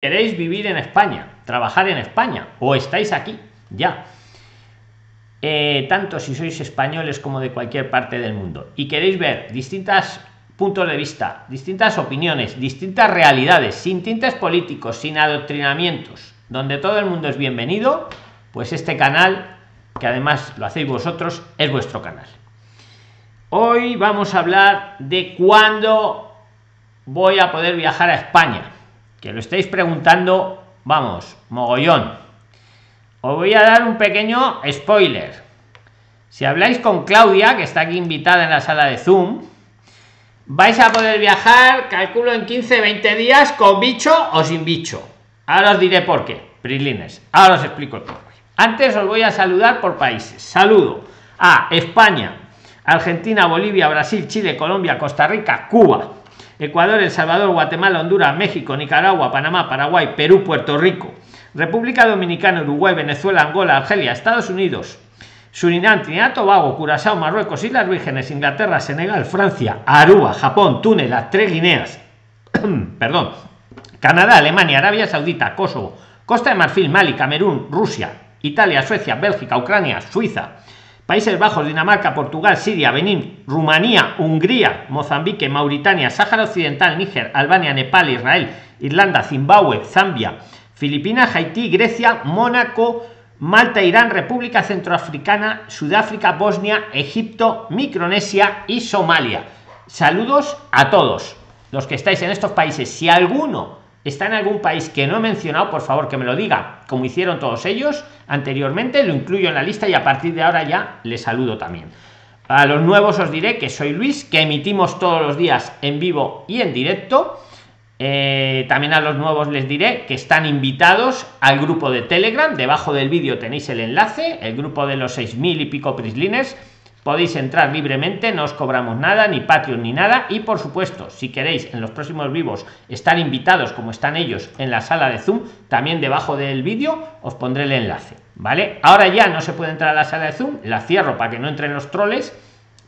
queréis vivir en España, trabajar en España o estáis aquí ya, eh, tanto si sois españoles como de cualquier parte del mundo. Y queréis ver distintas puntos de vista, distintas opiniones, distintas realidades, sin tintes políticos, sin adoctrinamientos, donde todo el mundo es bienvenido, pues este canal, que además lo hacéis vosotros, es vuestro canal. Hoy vamos a hablar de cuándo voy a poder viajar a España que lo estáis preguntando, vamos, mogollón. Os voy a dar un pequeño spoiler. Si habláis con Claudia, que está aquí invitada en la sala de Zoom, vais a poder viajar, calculo en 15, 20 días, con bicho o sin bicho. Ahora os diré por qué, Prislines. Ahora os explico el por qué. Antes os voy a saludar por países. Saludo a España, Argentina, Bolivia, Brasil, Chile, Colombia, Costa Rica, Cuba, Ecuador, El Salvador, Guatemala, Honduras, México, Nicaragua, Panamá, Paraguay, Perú, Puerto Rico, República Dominicana, Uruguay, Venezuela, Angola, Argelia, Estados Unidos, Surinam, Trinidad, Tobago, Curazao, Marruecos, Islas Vírgenes, Inglaterra, Senegal, Francia, Aruba, Japón, Túnez, las tres Guineas, perdón, Canadá, Alemania, Arabia Saudita, Kosovo, Costa de Marfil, Mali, Camerún, Rusia, Italia, Suecia, Bélgica, Ucrania, Suiza, Países Bajos, Dinamarca, Portugal, Siria, Benín, Rumanía, Hungría, Mozambique, Mauritania, Sáhara Occidental, Níger, Albania, Nepal, Israel, Irlanda, Zimbabue, Zambia, Filipinas, Haití, Grecia, Mónaco, Malta, Irán, República Centroafricana, Sudáfrica, Bosnia, Egipto, Micronesia y Somalia. Saludos a todos los que estáis en estos países. Si alguno está en algún país que no he mencionado, por favor que me lo diga, como hicieron todos ellos anteriormente, lo incluyo en la lista y a partir de ahora ya les saludo también. A los nuevos os diré que soy Luis, que emitimos todos los días en vivo y en directo. Eh, también a los nuevos les diré que están invitados al grupo de Telegram. Debajo del vídeo tenéis el enlace, el grupo de los 6.000 y pico prislines podéis entrar libremente no os cobramos nada ni patreon ni nada y por supuesto si queréis en los próximos vivos estar invitados como están ellos en la sala de zoom también debajo del vídeo os pondré el enlace vale ahora ya no se puede entrar a la sala de zoom la cierro para que no entren los troles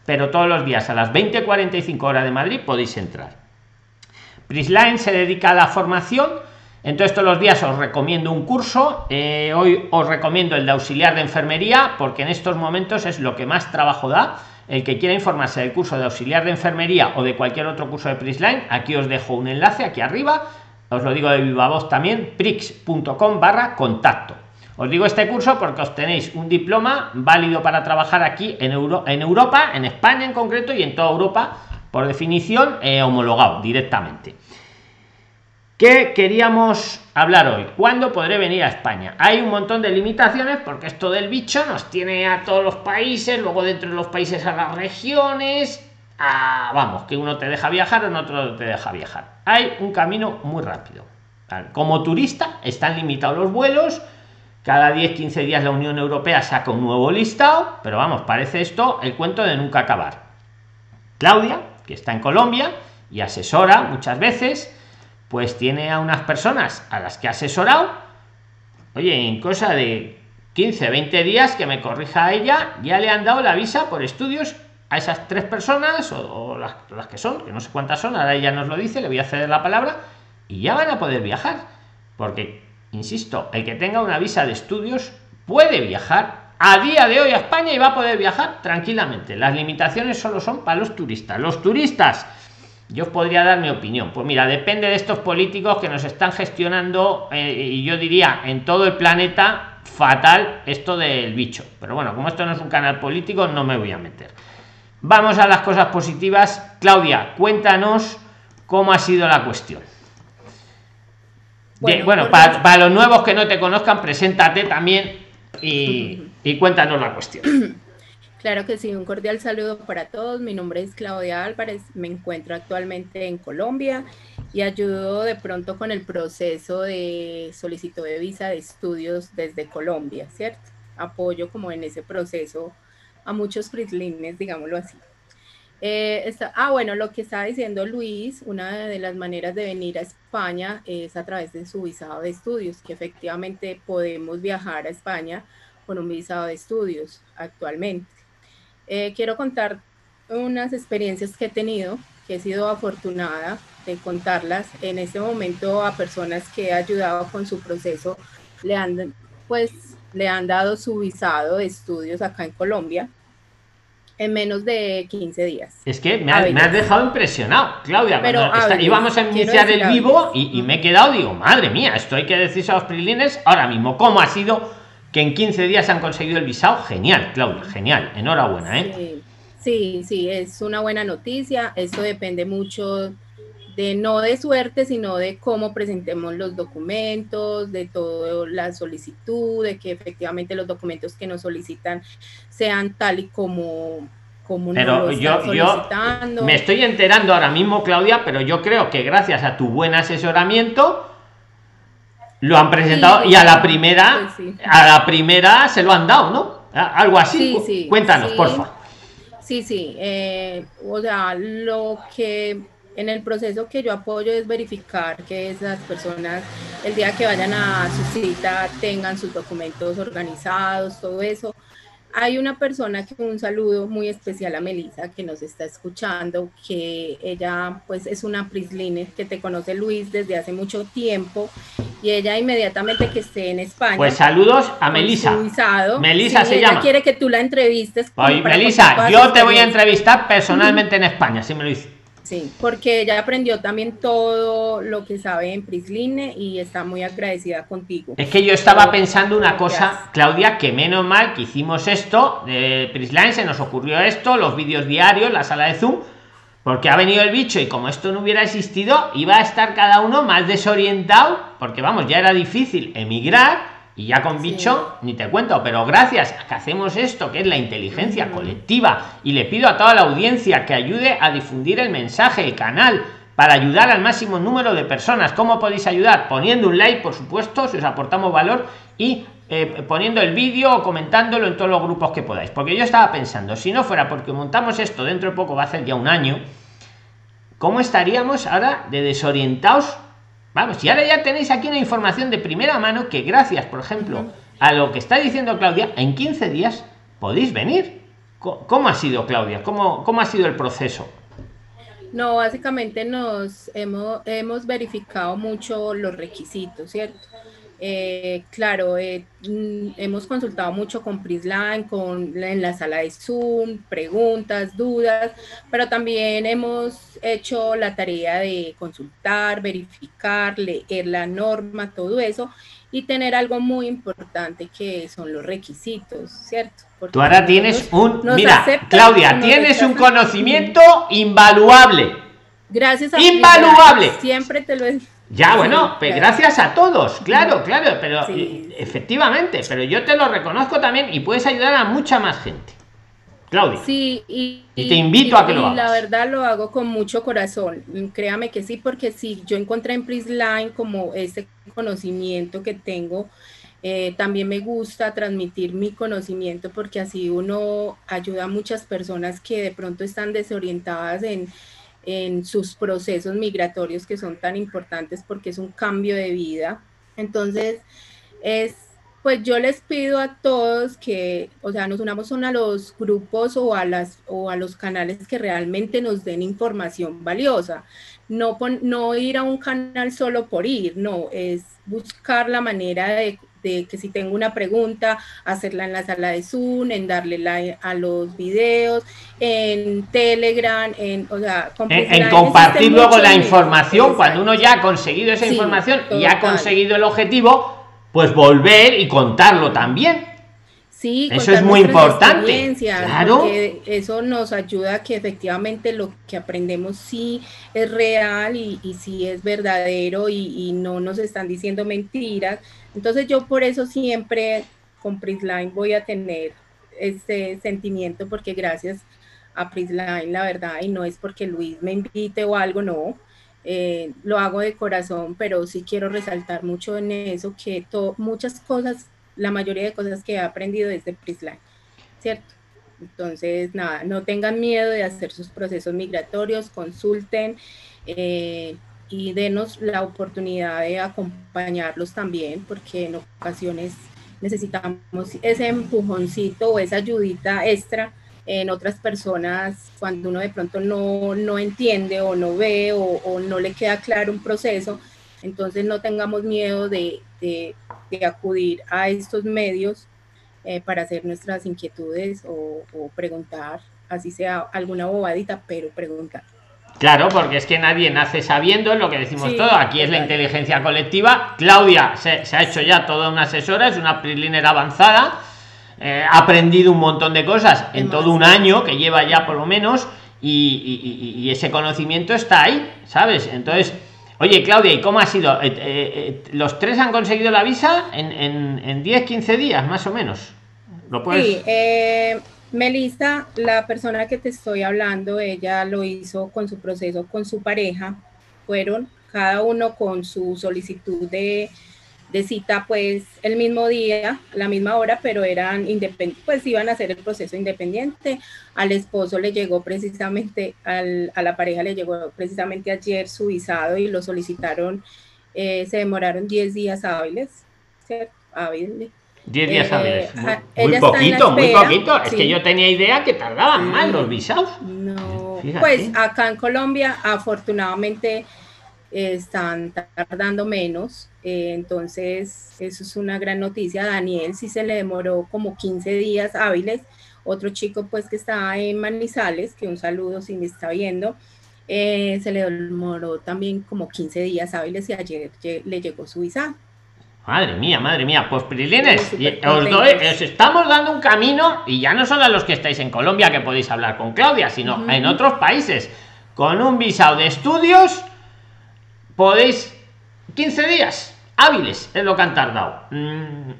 pero todos los días a las 20:45 hora de madrid podéis entrar. Prisline se dedica a la formación entonces todos los días os recomiendo un curso. Eh, hoy os recomiendo el de auxiliar de enfermería porque en estos momentos es lo que más trabajo da. El que quiera informarse del curso de auxiliar de enfermería o de cualquier otro curso de Prisline, aquí os dejo un enlace aquí arriba. Os lo digo de viva voz también, prix.com barra contacto. Os digo este curso porque obtenéis un diploma válido para trabajar aquí en, Euro, en Europa, en España en concreto y en toda Europa, por definición, eh, homologado directamente. ¿Qué queríamos hablar hoy? ¿Cuándo podré venir a España? Hay un montón de limitaciones porque esto del bicho nos tiene a todos los países, luego dentro de los países a las regiones. vamos, que uno te deja viajar en otro te deja viajar. Hay un camino muy rápido. Como turista están limitados los vuelos. Cada 10-15 días la Unión Europea saca un nuevo listado, pero vamos, parece esto el cuento de nunca acabar. Claudia, que está en Colombia y asesora muchas veces, pues tiene a unas personas a las que ha asesorado, oye, en cosa de 15, 20 días que me corrija a ella, ya le han dado la visa por estudios a esas tres personas o, las, las, que son, que no sé cuántas son, ahora ella nos lo dice, le voy a ceder la palabra, y ya van a poder viajar. Porque, insisto, el que tenga una visa de estudios puede viajar a día de hoy a España y va a poder viajar tranquilamente. Las limitaciones solo son para los turistas. Los turistas yo podría dar mi opinión. Pues mira, depende de estos políticos que nos están gestionando, eh, y yo diría en todo el planeta, fatal esto del bicho. Pero bueno, como esto no es un canal político, no me voy a meter. Vamos a las cosas positivas. Claudia, cuéntanos cómo ha sido la cuestión. Bueno, para, los nuevos que no te conozcan, preséntate también y, y cuéntanos la cuestión. Claro que sí, un cordial saludo para todos. Mi nombre es Claudia Álvarez, me encuentro actualmente en Colombia y ayudo de pronto con el proceso de solicitud de visa de estudios desde Colombia, ¿cierto? Apoyo como en ese proceso a muchos prislines, digámoslo así. Eh, ah, bueno, lo que estaba diciendo Luis, una de las maneras de venir a España es a través de su visado de estudios, que efectivamente podemos viajar a España con un visado de estudios actualmente. Eh, quiero contar unas experiencias que he tenido que he sido afortunada de contarlas. En este momento a personas que he ayudado con su proceso le han, pues, le han dado su visado de estudios acá en Colombia en menos de 15 días. Es que me, has dejado impresionado, Claudia. Pero íbamos a iniciar el vivo y, me he quedado, digo, madre mía, esto hay que decirse a los prilines ahora mismo. ¿Cómo ha sido que en 15 días han conseguido el visado? Genial, Claudia, genial. Enhorabuena, ¿eh? Sí, sí, es una buena noticia. Esto depende mucho de no de suerte, sino de cómo presentemos los documentos, de toda la solicitud, de que efectivamente los documentos que nos solicitan sean tal y como como pero yo, yo me estoy enterando ahora mismo, Claudia, pero yo creo que gracias a tu buen asesoramiento lo han presentado y a la primera, a la primera se lo han dado, ¿no? Algo así. Cuéntanos, por favor. Sí, sí. Eh, o sea, lo que en el proceso que yo apoyo es verificar que esas personas el día que vayan a su cita tengan sus documentos organizados, todo eso. Hay una persona que un saludo muy especial a Melissa que nos está escuchando, que ella pues es una Prisline que te conoce Luis desde hace mucho tiempo y ella inmediatamente que esté en España. Pues saludos a Melissa. Melissa se llama. quiere que tú la entrevistes. Oye, Melissa, yo te voy a entrevistar personalmente en España, si me lo dices. Sí, porque ella aprendió también todo lo que sabe en Prisline y está muy agradecida contigo. Es que yo estaba pensando una cosa, Claudia, que menos mal que hicimos esto de Prisline, se nos ocurrió esto, los vídeos diarios, la sala de Zoom, porque ha venido el bicho y como esto no hubiera existido, iba a estar cada uno más desorientado, porque vamos, ya era difícil emigrar y ya con bicho ni te cuento, pero gracias a que hacemos esto, que es la inteligencia colectiva, y le pido a toda la audiencia que ayude a difundir el mensaje, el canal, para ayudar al máximo número de personas. ¿Cómo podéis ayudar? Poniendo un like, por supuesto, si os aportamos valor, y eh, poniendo el vídeo o comentándolo en todos los grupos que podáis. Porque yo estaba pensando, si no fuera porque montamos esto dentro de poco, va a ser ya un año, ¿cómo estaríamos ahora de desorientados Vamos, y ahora ya tenéis aquí una información de primera mano que gracias, por ejemplo, a lo que está diciendo Claudia, en 15 días podéis venir. ¿Cómo ha sido, Claudia? ¿Cómo, cómo ha sido el proceso? No, básicamente nos hemos, hemos verificado mucho los requisitos, ¿cierto? Eh, claro, eh, mm, hemos consultado mucho con Prisline, con, en la sala de Zoom, preguntas, dudas, pero también hemos hecho la tarea de consultar, verificar, leer la norma, todo eso, y tener algo muy importante que son los requisitos, ¿cierto? Tú ahora tienes un, mira, Claudia, tienes un conocimiento invaluable. Gracias a Invaluable. siempre te lo he ya, bueno, pues gracias a todos, claro, claro, pero efectivamente, pero yo te lo reconozco también y puedes ayudar a mucha más gente. Claudia. Sí, y, te invito a que lo hagas. La verdad lo hago con mucho corazón. Créame que sí, porque sí, yo encontré en Prisline como ese conocimiento que tengo. Eh, también me gusta transmitir mi conocimiento porque así uno ayuda a muchas personas que de pronto están desorientadas en, en sus procesos migratorios que son tan importantes porque es un cambio de vida. Entonces, es, pues yo les pido a todos que, o sea, nos unamos a los grupos o a, las, o a los canales que realmente nos den información valiosa. No, no ir a un canal solo por ir, no, es buscar la manera de de que si tengo una pregunta, hacerla en la sala de Zoom, en darle like a los videos, en Telegram, en, o sea, en, compartir luego la información, cuando uno ya ha conseguido esa información y ha conseguido el objetivo, pues volver y contarlo también. Sí, eso es muy importante. Claro. Eso nos ayuda a que efectivamente lo que aprendemos sí es real y, y sí es verdadero y, y no nos están diciendo mentiras entonces yo por eso siempre con Prisline voy a tener ese sentimiento porque gracias a Prisline, la verdad, y no es porque Luis me invite o algo, no, eh, lo hago de corazón, pero sí quiero resaltar mucho en eso que muchas cosas, la mayoría de cosas que he aprendido desde Prisline, ¿cierto? Entonces, nada, no tengan miedo de hacer sus procesos migratorios, consulten. Eh, y denos la oportunidad de acompañarlos también, porque en ocasiones necesitamos ese empujoncito o esa ayudita extra en otras personas cuando uno de pronto no, no entiende o no ve o, no le queda claro un proceso. Entonces no tengamos miedo de, de, acudir a estos medios eh, para hacer nuestras inquietudes o, o preguntar, así sea alguna bobadita, pero preguntar. Claro, porque es que nadie nace sabiendo lo que decimos todo. Aquí es la inteligencia colectiva. Claudia se, ha hecho ya toda una asesora, es una PRIXLINER avanzada. Eh, ha aprendido un montón de cosas en todo un año que lleva ya por lo menos y, ese conocimiento está ahí, ¿sabes? Entonces, oye Claudia, ¿y cómo ha sido? Eh, eh, ¿Los tres han conseguido la visa en, en, en 10, 15 días más o menos? ¿Lo puedes? Sí, Melissa, la persona que te estoy hablando, ella lo hizo con su proceso con su pareja. Fueron cada uno con su solicitud de, cita, pues el mismo día, la misma hora, pero eran independientes, pues iban a hacer el proceso independiente. Al esposo le llegó precisamente, a la pareja le llegó precisamente ayer su visado y lo solicitaron, eh, se demoraron 10 días hábiles, ¿cierto? Hábiles 10 días eh, Muy, poquito, muy poquito. Es que yo tenía idea que tardaban más los visados. No, pues acá en Colombia, afortunadamente, están tardando menos. Eh, entonces, eso es una gran noticia. Daniel sí se le demoró como 15 días hábiles. Otro chico, pues, que está en Manizales, que un saludo si me está viendo. Eh, se le demoró también como 15 días hábiles y ayer le llegó su visa. Madre mía, madre mía, pues Prilines, os, doy, os estamos dando un camino y ya no solo a los que estáis en Colombia que podéis hablar con Claudia, sino en otros países. Con un visado de estudios podéis 15 días hábiles es lo que han tardado. Mm,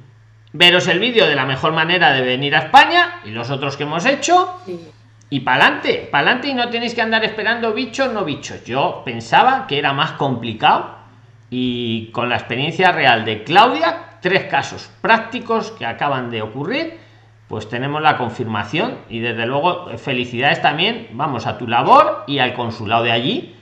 veros el vídeo de la mejor manera de venir a España y los otros que hemos hecho. Y para adelante, para adelante y no tenéis que andar esperando bichos, no bichos. Yo pensaba que era más complicado y con la experiencia real de Claudia, tres casos prácticos que acaban de ocurrir, pues tenemos la confirmación y desde luego felicidades también, vamos, a tu labor y al consulado de allí,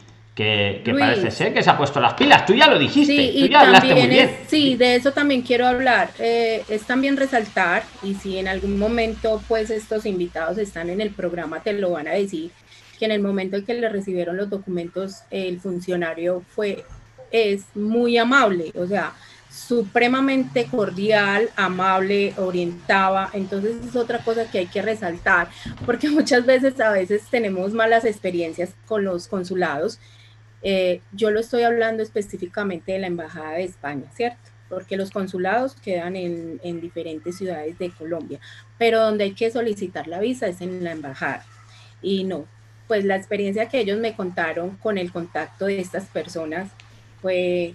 que, parece ser que se ha puesto las pilas. Tú ya lo dijiste, sí, tú ya hablaste muy bien. sí, de eso también quiero hablar. Eh, es también resaltar, y si en algún momento pues estos invitados están en el programa, te lo van a decir, que en el momento en que le recibieron los documentos, el funcionario fue es muy amable, o sea, supremamente cordial, amable, orientaba. Entonces es otra cosa que hay que resaltar, porque muchas veces a veces tenemos malas experiencias con los consulados. Eh, yo lo estoy hablando específicamente de la Embajada de España, ¿cierto? Porque los consulados quedan en, en diferentes ciudades de Colombia, pero donde hay que solicitar la visa es en la Embajada. Y no, pues la experiencia que ellos me contaron con el contacto de estas personas fue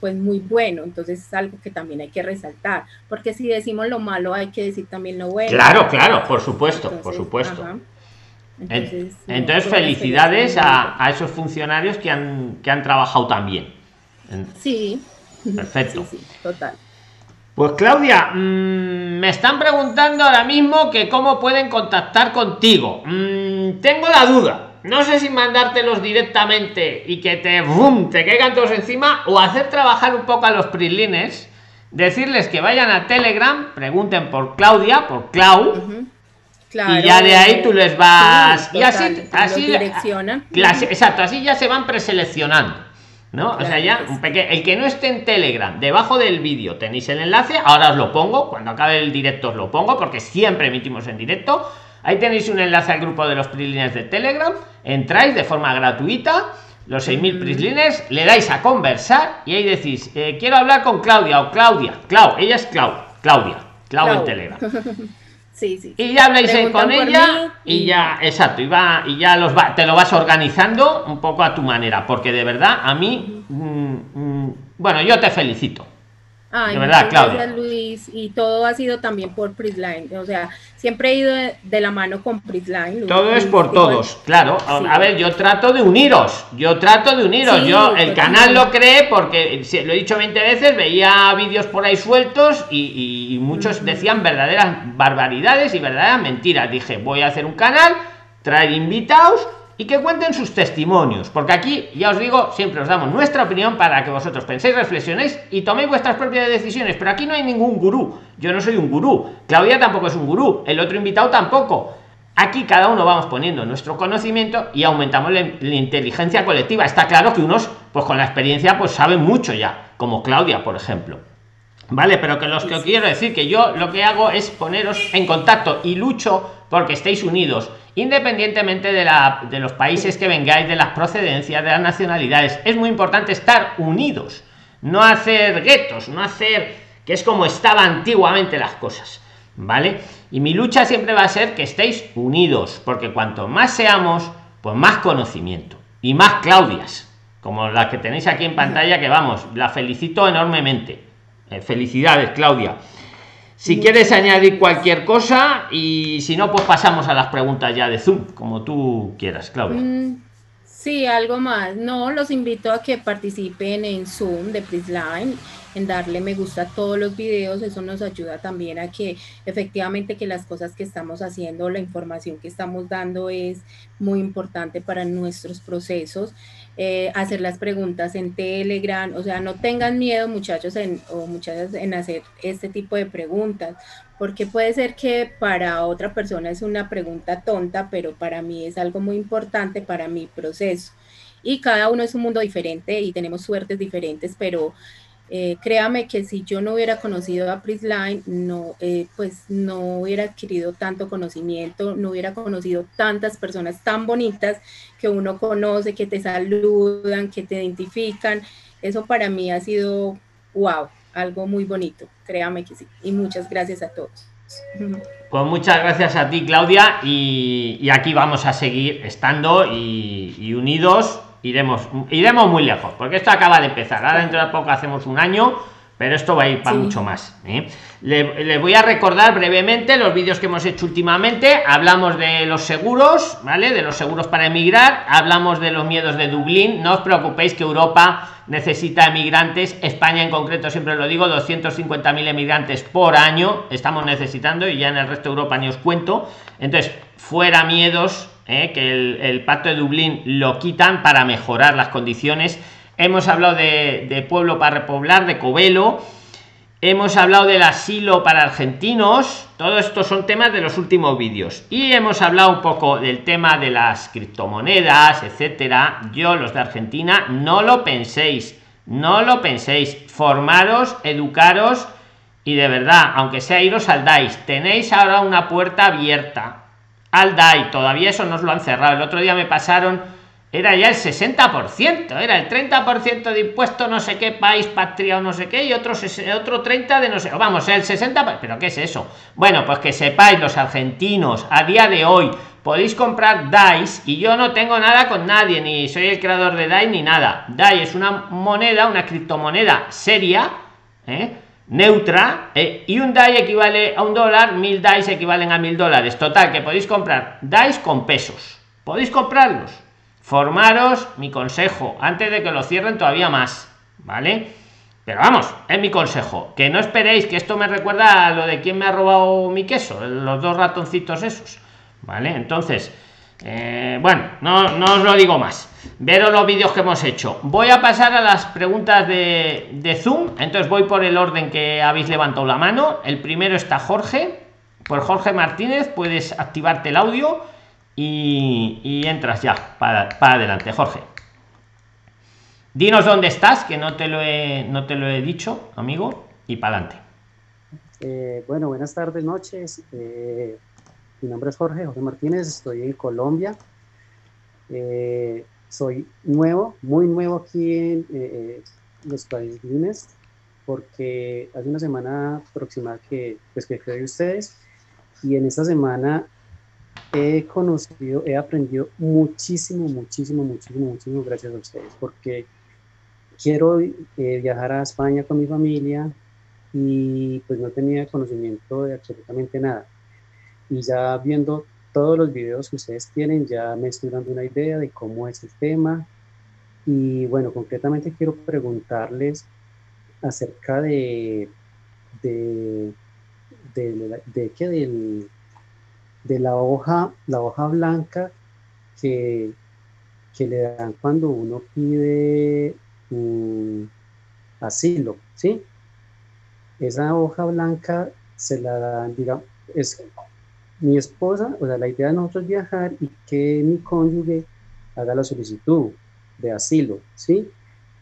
pues muy bueno, entonces es algo que también hay que resaltar, porque si decimos lo malo hay que decir también lo bueno. Claro, claro, por supuesto, por supuesto. Entonces, felicidades a, esos funcionarios que han, que han trabajado también. Sí. Perfecto. total. Pues Claudia, mm, me están preguntando ahora mismo que cómo pueden contactar contigo. Mm, tengo la duda no sé si mandártelos directamente y que te, boom, te caigan todos encima o hacer trabajar un poco a los prislines, decirles que vayan a Telegram, pregunten por Claudia, por Clau. Y ya de ahí tú les vas y así así direccionan exacto así ya se van preseleccionando no o sea ya un pequeño el que no esté en telegram debajo del vídeo tenéis el enlace ahora os lo pongo cuando acabe el directo os lo pongo porque siempre emitimos en directo Ahí tenéis un enlace al grupo de los PRIXLINERS de Telegram. Entráis de forma gratuita, los 6.000 PRIXLINERS, le dais a conversar y ahí decís, eh, quiero hablar con Claudia o Claudia. Clau, ella es Clau, Claudia, Clau, en Telegram. Sí, sí. Y ya habláis con ella y... ya, exacto, y, va, y ya los va, te lo vas organizando un poco a tu manera, porque de verdad a mí, mm, mm, bueno, yo te felicito Ay, verdad, Gracias, Luis. Y todo ha sido también por Prisline. O sea, siempre he ido de, la mano con Prisline. Todo es por todos, claro. A ver, yo trato de uniros. Yo trato de uniros. yo el canal lo creé porque, lo he dicho 20 veces, veía vídeos por ahí sueltos y, muchos decían verdaderas barbaridades y verdaderas mentiras. Dije, voy a hacer un canal, traer invitados y que cuenten sus testimonios, porque aquí, ya os digo, siempre os damos nuestra opinión para que vosotros penséis, reflexionéis y toméis vuestras propias decisiones, pero aquí no hay ningún gurú, yo no soy un gurú, Claudia tampoco es un gurú, el otro invitado tampoco. Aquí cada uno vamos poniendo nuestro conocimiento y aumentamos la, inteligencia colectiva. Está claro que unos, pues con la experiencia, pues saben mucho ya, como Claudia, por ejemplo. Vale, pero que los que quiero decir que yo lo que hago es poneros en contacto y lucho porque estéis unidos, independientemente de, la, de los países que vengáis, de las procedencias, de las nacionalidades. Es muy importante estar unidos, no hacer guetos, no hacer que es como estaban antiguamente las cosas. ¿Vale? Y mi lucha siempre va a ser que estéis unidos, porque cuanto más seamos, pues más conocimiento y más Claudias, como la que tenéis aquí en pantalla, que vamos, la felicito enormemente. Eh, felicidades, Claudia. Si quieres añadir cualquier cosa y si no, pues pasamos a las preguntas ya de Zoom, como tú quieras, Claudia. Mm, sí, algo más. No, los invito a que participen en Zoom de Prisline en darle me gusta a todos los videos, eso nos ayuda también a que efectivamente que las cosas que estamos haciendo, la información que estamos dando es muy importante para nuestros procesos. Eh, hacer las preguntas en Telegram, o sea, no tengan miedo muchachos o muchachas en hacer este tipo de preguntas, porque puede ser que para otra persona es una pregunta tonta, pero para mí es algo muy importante para mi proceso. Y cada uno es un mundo diferente y tenemos suertes diferentes, pero eh, créame que si yo no hubiera conocido a Prisline, no, eh, pues no hubiera adquirido tanto conocimiento, no hubiera conocido tantas personas tan bonitas que uno conoce, que te saludan, que te identifican. Eso para mí ha sido, wow, algo muy bonito, créame que sí. Y muchas gracias a todos. Pues muchas gracias a ti, Claudia, y, aquí vamos a seguir estando y unidos iremos, iremos muy lejos, porque esto acaba de empezar. Ahora dentro de poco hacemos un año, pero esto va a ir para mucho más. ¿eh? Les voy a recordar brevemente los vídeos que hemos hecho últimamente. Hablamos de los seguros, ¿vale? De los seguros para emigrar. Hablamos de los miedos de Dublín. No os preocupéis que Europa necesita emigrantes. España en concreto, siempre lo digo, 250.000 emigrantes por año estamos necesitando y ya en el resto de Europa ni os cuento. Entonces, fuera miedos ¿eh? que el, pacto de Dublín lo quitan para mejorar las condiciones. Hemos hablado de, pueblo para repoblar, de Covelo. Hemos hablado del asilo para argentinos. Todo esto son temas de los últimos vídeos. Y hemos hablado un poco del tema de las criptomonedas, etcétera. Yo, los de Argentina, no lo penséis. No lo penséis. Formaros, educaros y de verdad, aunque sea iros al DAIS, tenéis ahora una puerta abierta al DAI, todavía eso nos lo han cerrado. El otro día me pasaron, era ya el 60%, era el 30% de impuesto no sé qué país, patria o no sé qué, y otro, otro 30 de no sé, vamos, el 60, pero ¿qué es eso? Bueno, pues que sepáis los argentinos a día de hoy podéis comprar DAIs y yo no tengo nada con nadie, ni soy el creador de DAI ni nada. DAI es una moneda, una criptomoneda seria, ¿eh? Neutra eh, y un DAI equivale a un dólar, mil DAIs equivalen a mil dólares. Total, que podéis comprar DAIs con pesos. Podéis comprarlos. Formaros, mi consejo, antes de que lo cierren todavía más, ¿vale? Pero vamos, es mi consejo. Que no esperéis que esto me recuerda a lo de quién me ha robado mi queso, los dos ratoncitos esos, ¿vale? Entonces, eh, bueno, no, os lo digo más. Veros los vídeos que hemos hecho. Voy a pasar a las preguntas de, de, Zoom. Entonces voy por el orden que habéis levantado la mano. El primero está Jorge. Por Jorge Martínez puedes activarte el audio y, entras ya para, adelante, Jorge. Dinos dónde estás, que no te lo he, no te lo he dicho, amigo, y para adelante. Eh, bueno, buenas tardes, noches. Eh, mi nombre es Jorge, Jorge Martínez, estoy en Colombia. Eh, soy nuevo, muy nuevo aquí en eh, los países porque hace una semana aproximada que, pues, que creo ustedes y en esta semana he conocido, he aprendido muchísimo, muchísimo, muchísimo, muchísimo gracias a ustedes, porque quiero eh, viajar a España con mi familia y pues no tenía conocimiento de absolutamente nada y ya viendo todos los videos que ustedes tienen, ya me estoy dando una idea de cómo es el tema. Y bueno, concretamente quiero preguntarles acerca de, de, de, de, que del, de la hoja, la hoja blanca que, que le dan cuando uno pide un asilo, ¿sí? Esa hoja blanca se la dan, digamos, es mi esposa, o sea, la idea de nosotros viajar y que mi cónyuge haga la solicitud de asilo, ¿sí?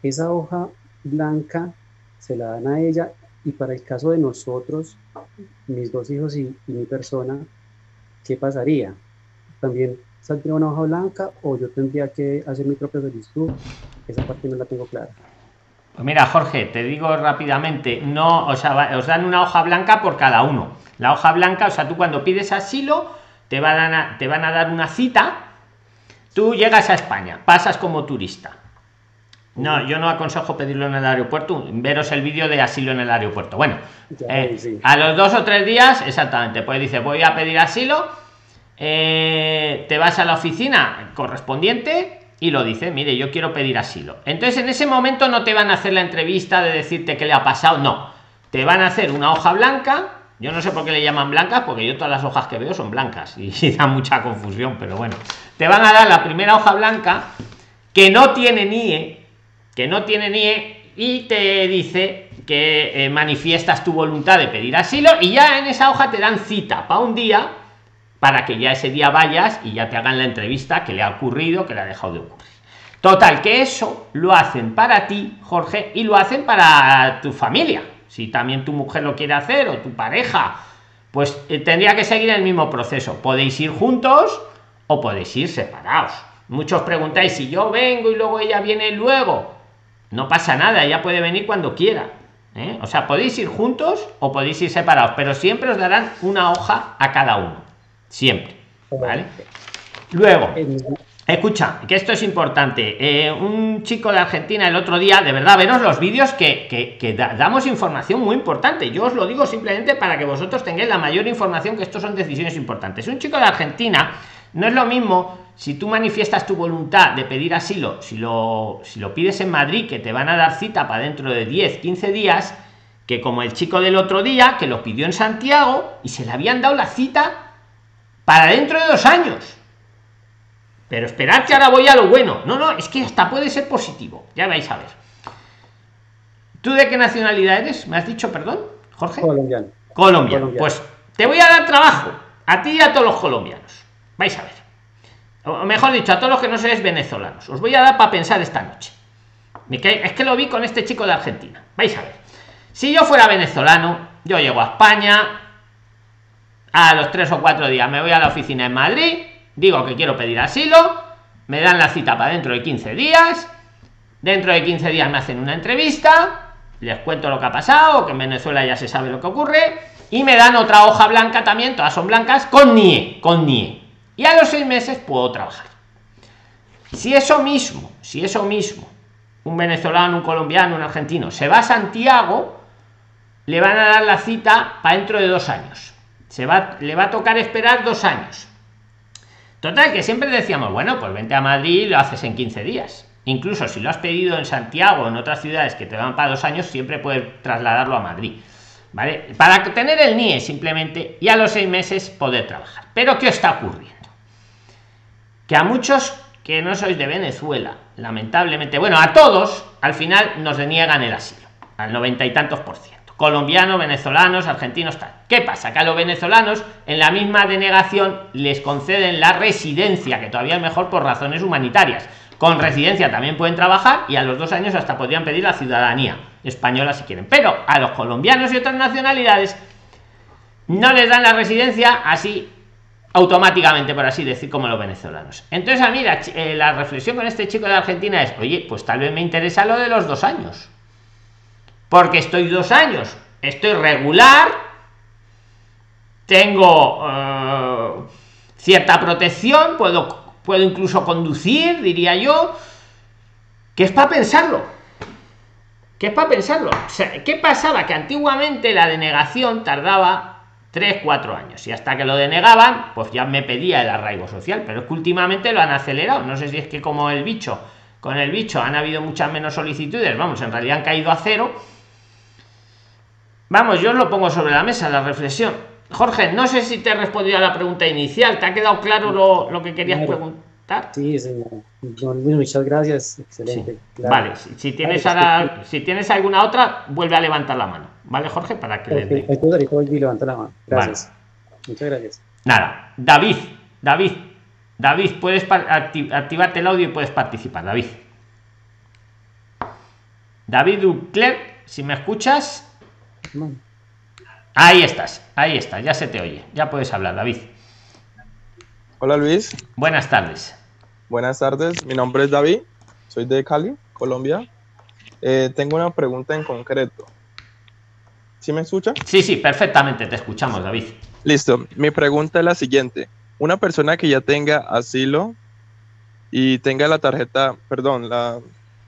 Esa hoja blanca se la dan a ella y para el caso de nosotros, mis dos hijos y, mi persona, ¿qué pasaría? También saldría una hoja blanca o yo tendría que hacer mi propia solicitud. Esa parte no la tengo clara. Pues mira, Jorge, te digo rápidamente, no, o sea, os dan una hoja blanca por cada uno. La hoja blanca, o sea, tú cuando pides asilo, te van a, te van a dar una cita, tú llegas a España, pasas como turista. No, yo no aconsejo pedirlo en el aeropuerto, veros el vídeo de asilo en el aeropuerto. Bueno, eh, a los dos o tres días, exactamente, pues dice, voy a pedir asilo, eh, te vas a la oficina correspondiente y lo dice, mire, yo quiero pedir asilo. Entonces en ese momento no te van a hacer la entrevista de decirte qué le ha pasado, no. Te van a hacer una hoja blanca, yo no sé por qué le llaman blancas, porque yo todas las hojas que veo son blancas y, da mucha confusión, pero bueno. Te van a dar la primera hoja blanca que no tiene NIE, que no tiene NIE y te dice que eh, manifiestas tu voluntad de pedir asilo y ya en esa hoja te dan cita para un día para que ya ese día vayas y ya te hagan la entrevista que le ha ocurrido, que le ha dejado de ocurrir. Total, que eso lo hacen para ti, Jorge, y lo hacen para tu familia. Si también tu mujer lo quiere hacer o tu pareja, pues eh, tendría que seguir el mismo proceso. Podéis ir juntos o podéis ir separados. Muchos preguntáis si yo vengo y luego ella viene luego. No pasa nada, ella puede venir cuando quiera. ¿eh? O sea, podéis ir juntos o podéis ir separados, pero siempre os darán una hoja a cada uno. Siempre. ¿Vale? Luego, escucha, que esto es importante. Eh, un chico de Argentina el otro día, de verdad, veros los vídeos que, damos información muy importante. Yo os lo digo simplemente para que vosotros tengáis la mayor información que estos son decisiones importantes. Un chico de Argentina no es lo mismo si tú manifiestas tu voluntad de pedir asilo, si lo, si lo pides en Madrid, que te van a dar cita para dentro de 10, 15 días, que como el chico del otro día, que lo pidió en Santiago y se le habían dado la cita para dentro de dos años. Pero esperad que ahora voy a lo bueno. No, no, es que hasta puede ser positivo. Ya vais a ver. ¿Tú de qué nacionalidad eres? ¿Me has dicho, perdón, Jorge? Colombiano. Colombiano. Pues te voy a dar trabajo a ti y a todos los colombianos. Vais a ver o mejor dicho, a todos los que no seáis venezolanos. Os voy a dar para pensar esta noche. Es que lo vi con este chico de Argentina. Vais a ver. Si yo fuera venezolano, yo llego a España, a los tres o cuatro días me voy a la oficina en Madrid, digo que quiero pedir asilo, me dan la cita para dentro de 15 días, dentro de 15 días me hacen una entrevista, les cuento lo que ha pasado, que en Venezuela ya se sabe lo que ocurre, y me dan otra hoja blanca también, todas son blancas, con NIE, con NIE y a los seis meses puedo trabajar. Si eso mismo, si eso mismo, un venezolano, un colombiano, un argentino, se va a Santiago, le van a dar la cita para dentro de dos años. Se va, le va a tocar esperar dos años. Total, que siempre decíamos, bueno, pues vente a Madrid y lo haces en 15 días. Incluso si lo has pedido en Santiago o en otras ciudades que te van para dos años, siempre puedes trasladarlo a Madrid. ¿Vale? Para tener el NIE simplemente y a los seis meses poder trabajar. Pero ¿qué está ocurriendo? que a muchos que no sois de Venezuela, lamentablemente, bueno, a todos al final nos deniegan el asilo, al noventa y tantos por ciento. Colombianos, venezolanos, argentinos, tal. ¿Qué pasa? Que a los venezolanos en la misma denegación les conceden la residencia, que todavía es mejor por razones humanitarias. Con residencia también pueden trabajar y a los dos años hasta podrían pedir la ciudadanía española si quieren. Pero a los colombianos y otras nacionalidades no les dan la residencia así automáticamente, por así decir, como los venezolanos. Entonces, a mí la, eh, la, reflexión con este chico de Argentina es, oye, pues tal vez me interesa lo de los dos años. Porque estoy dos años, estoy regular, tengo eh, cierta protección, puedo, puedo incluso conducir, diría yo, que es para pensarlo. Que es para pensarlo. O ¿Qué pasaba? Que antiguamente la denegación tardaba 3, 4 años. Y hasta que lo denegaban, pues ya me pedía el arraigo social. Pero es que últimamente lo han acelerado. No sé si es que como el bicho, con el bicho han habido muchas menos solicitudes. Vamos, en realidad han caído a cero. Vamos, yo os lo pongo sobre la mesa, la reflexión. Jorge, no sé si te he respondido a la pregunta inicial. ¿Te ha quedado claro lo, que querías preguntar? Sí, señor. Muchas gracias. Excelente. Vale, si, tienes si tienes alguna otra, vuelve a levantar la mano. ¿Vale, Jorge? Para que okay. le... Ahorita voy a levantar la mano. Gracias. Muchas gracias. Nada, David, David, David, puedes activarte el audio y puedes participar, David. David Duclerc, si me escuchas. Ahí estás, ahí estás, ya se te oye, ya puedes hablar, David. Hola Luis. Buenas tardes. Buenas tardes, mi nombre es David, soy de Cali, Colombia. Eh, tengo una pregunta en concreto. ¿Sí me escucha? Sí, sí, perfectamente, te escuchamos, David. Listo, mi pregunta es la siguiente. Una persona que ya tenga asilo y tenga la tarjeta, perdón, la,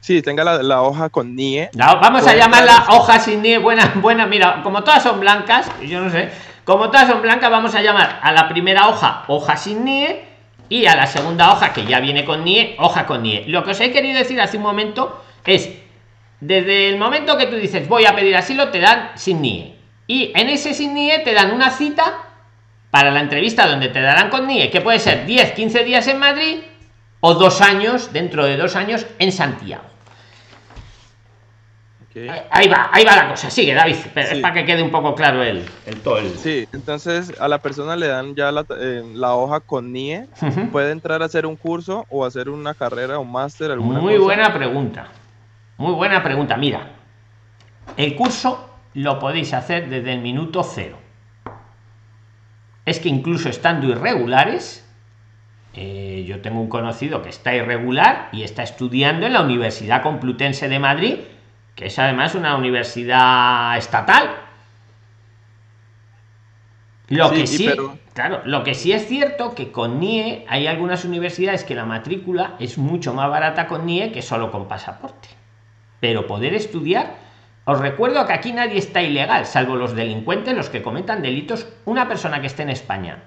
sí, tenga la, hoja con NIE. vamos a llamarla hoja sin NIE, buena, buena, mira, como todas son blancas, yo no sé, como todas son blancas, vamos a llamar a la primera hoja hoja sin NIE y a la segunda hoja que ya viene con NIE, hoja con NIE. Lo que os he querido decir hace un momento es desde el momento que tú dices voy a pedir asilo, te dan sin NIE. Y en ese sin NIE te dan una cita para la entrevista donde te darán con NIE, que puede ser 10, 15 días en Madrid o dos años, dentro de dos años, en Santiago. Ahí va, ahí va la cosa. Sigue, David, pero es para que quede un poco claro el, el todo. Sí, entonces a la persona le dan ya la, eh, hoja con NIE, puede entrar a hacer un curso o hacer una carrera o máster, alguna Muy buena pregunta. Muy buena pregunta. Mira, el curso lo podéis hacer desde el minuto cero. Es que incluso estando irregulares, eh, yo tengo un conocido que está irregular y está estudiando en la Universidad Complutense de Madrid, que es además una universidad estatal. Lo que sí, claro, lo que sí es cierto que con NIE hay algunas universidades que la matrícula es mucho más barata con NIE que solo con pasaporte pero poder estudiar os recuerdo que aquí nadie está ilegal, salvo los delincuentes, los que cometan delitos. Una persona que esté en España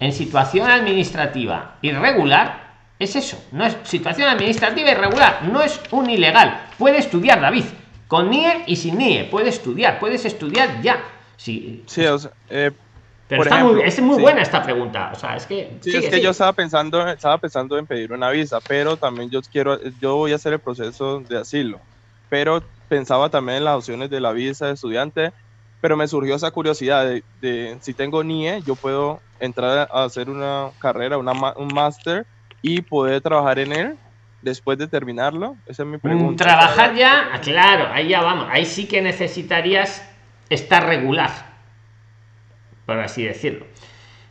en situación administrativa irregular es eso, no es situación administrativa irregular, no es un ilegal. Puede estudiar, David, con NIE y sin NIE, puede estudiar, puedes estudiar ya. Sí, sí o sea, eh, pero está muy, es muy buena esta pregunta. O sea, es que. Sí, es que yo estaba pensando, estaba pensando en pedir una visa, pero también yo quiero, yo voy a hacer el proceso de asilo pero pensaba también en las opciones de la visa de estudiante, pero me surgió esa curiosidad de, si tengo NIE, yo puedo entrar a hacer una carrera, una, un máster y poder trabajar en él después de terminarlo. Esa es mi pregunta. Trabajar ya, claro, ahí ya vamos, ahí sí que necesitarías estar regular, por así decirlo.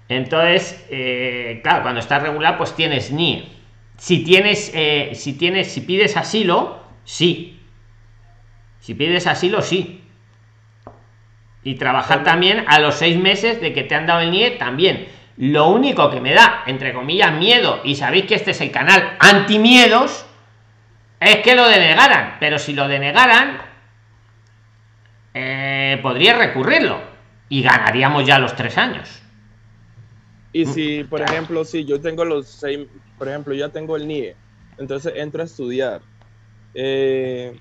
Entonces, eh, claro, cuando estás regular, pues tienes NIE. Si tienes, eh, si tienes, si pides asilo, sí, si pides asilo, sí. Y trabajar también a los seis meses de que te han dado el NIE también. Lo único que me da, entre comillas, miedo, y sabéis que este es el canal anti-miedos, es que lo denegaran. Pero si lo denegaran, eh, podría recurrirlo. Y ganaríamos ya los tres años. Y si, por ejemplo, si yo tengo los seis, por ejemplo, ya tengo el NIE, entonces entro a estudiar. Eh,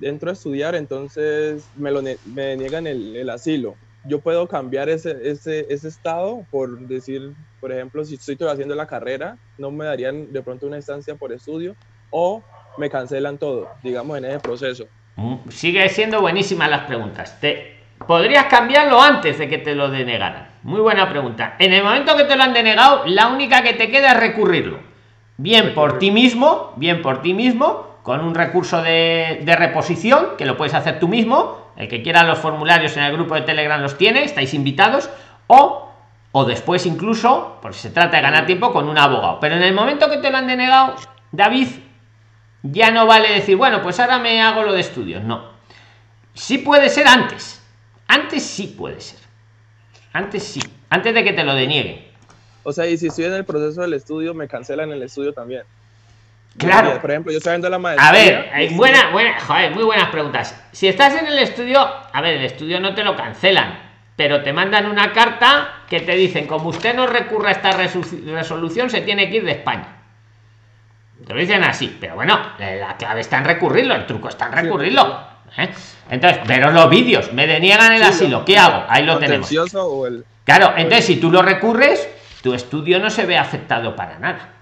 entro a estudiar, entonces me, lo me niegan el, asilo. Yo puedo cambiar ese, ese, ese, estado por decir, por ejemplo, si estoy haciendo la carrera, no me darían de pronto una instancia por estudio o me cancelan todo, digamos, en ese proceso. Mm, sigue siendo buenísimas las preguntas. Te, ¿Podrías cambiarlo antes de que te lo denegaran? Muy buena pregunta. En el momento que te lo han denegado, la única que te queda es recurrirlo. Bien por ti mismo, bien por ti mismo, con un recurso de, reposición que lo puedes hacer tú mismo. El que quiera los formularios en el grupo de Telegram los tiene, estáis invitados. O, o después incluso, porque se trata de ganar tiempo con un abogado. Pero en el momento que te lo han denegado, David, ya no vale decir, bueno, pues ahora me hago lo de estudios. No. Sí puede ser antes. Antes sí puede ser. Antes sí. Antes de que te lo deniegue O sea, y si estoy en el proceso del estudio, me cancelan el estudio también. Claro. Por ejemplo, yo estoy viendo la maestría. A ver, hay buena, buena, joder, muy buenas preguntas. Si estás en el estudio, a ver, el estudio no te lo cancelan, pero te mandan una carta que te dicen, como usted no recurra a esta resolución, se tiene que ir de España. Te lo dicen así, pero bueno, la clave está en recurrirlo, el truco está en recurrirlo. ¿eh? Entonces, pero los vídeos, me deniegan el asilo, ¿qué hago? Ahí lo tenemos. Claro, entonces si tú lo recurres, tu estudio no se ve afectado para nada.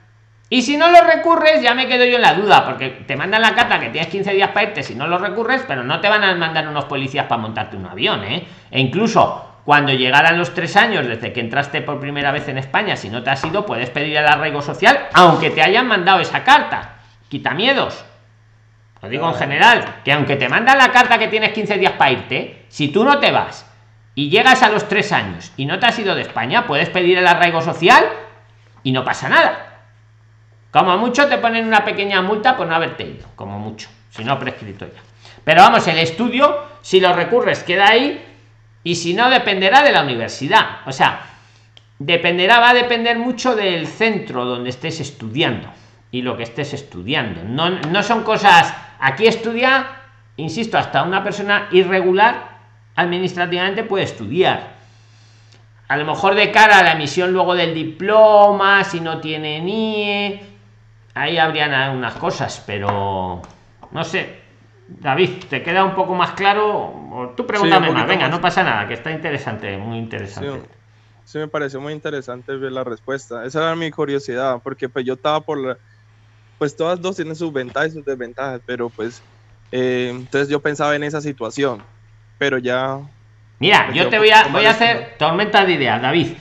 Y si no lo recurres, ya me quedo yo en la duda, porque te mandan la carta que tienes 15 días para irte si no lo recurres, pero no te van a mandar unos policías para montarte un avión, ¿eh? E incluso cuando llegaran los tres años desde que entraste por primera vez en España, si no te has ido, puedes pedir el arraigo social, aunque te hayan mandado esa carta. Quita miedos. Lo digo en general, que aunque te mandan la carta que tienes 15 días para irte, si tú no te vas y llegas a los tres años y no te has ido de España, puedes pedir el arraigo social y no pasa nada. Como mucho te ponen una pequeña multa por no haberte ido, como mucho, si no prescrito ya. Pero vamos, el estudio, si lo recurres, queda ahí y si no, dependerá de la universidad. O sea, dependerá, va a depender mucho del centro donde estés estudiando y lo que estés estudiando. No, no son cosas, aquí estudia, insisto, hasta una persona irregular administrativamente puede estudiar. A lo mejor de cara a la emisión luego del diploma, si no tiene NIE, ahí habrían algunas cosas, pero no sé, David, ¿te queda un poco más claro? tú pregúntame más, venga, no pasa nada, que está interesante, muy interesante. Sí, me pareció muy interesante ver la respuesta. Esa era mi curiosidad, porque pues yo estaba por la... Pues todas dos tienen sus ventajas y sus desventajas, pero pues... Eh, entonces yo pensaba en esa situación, pero ya... Mira, yo te voy a, voy a hacer tormenta de ideas, David.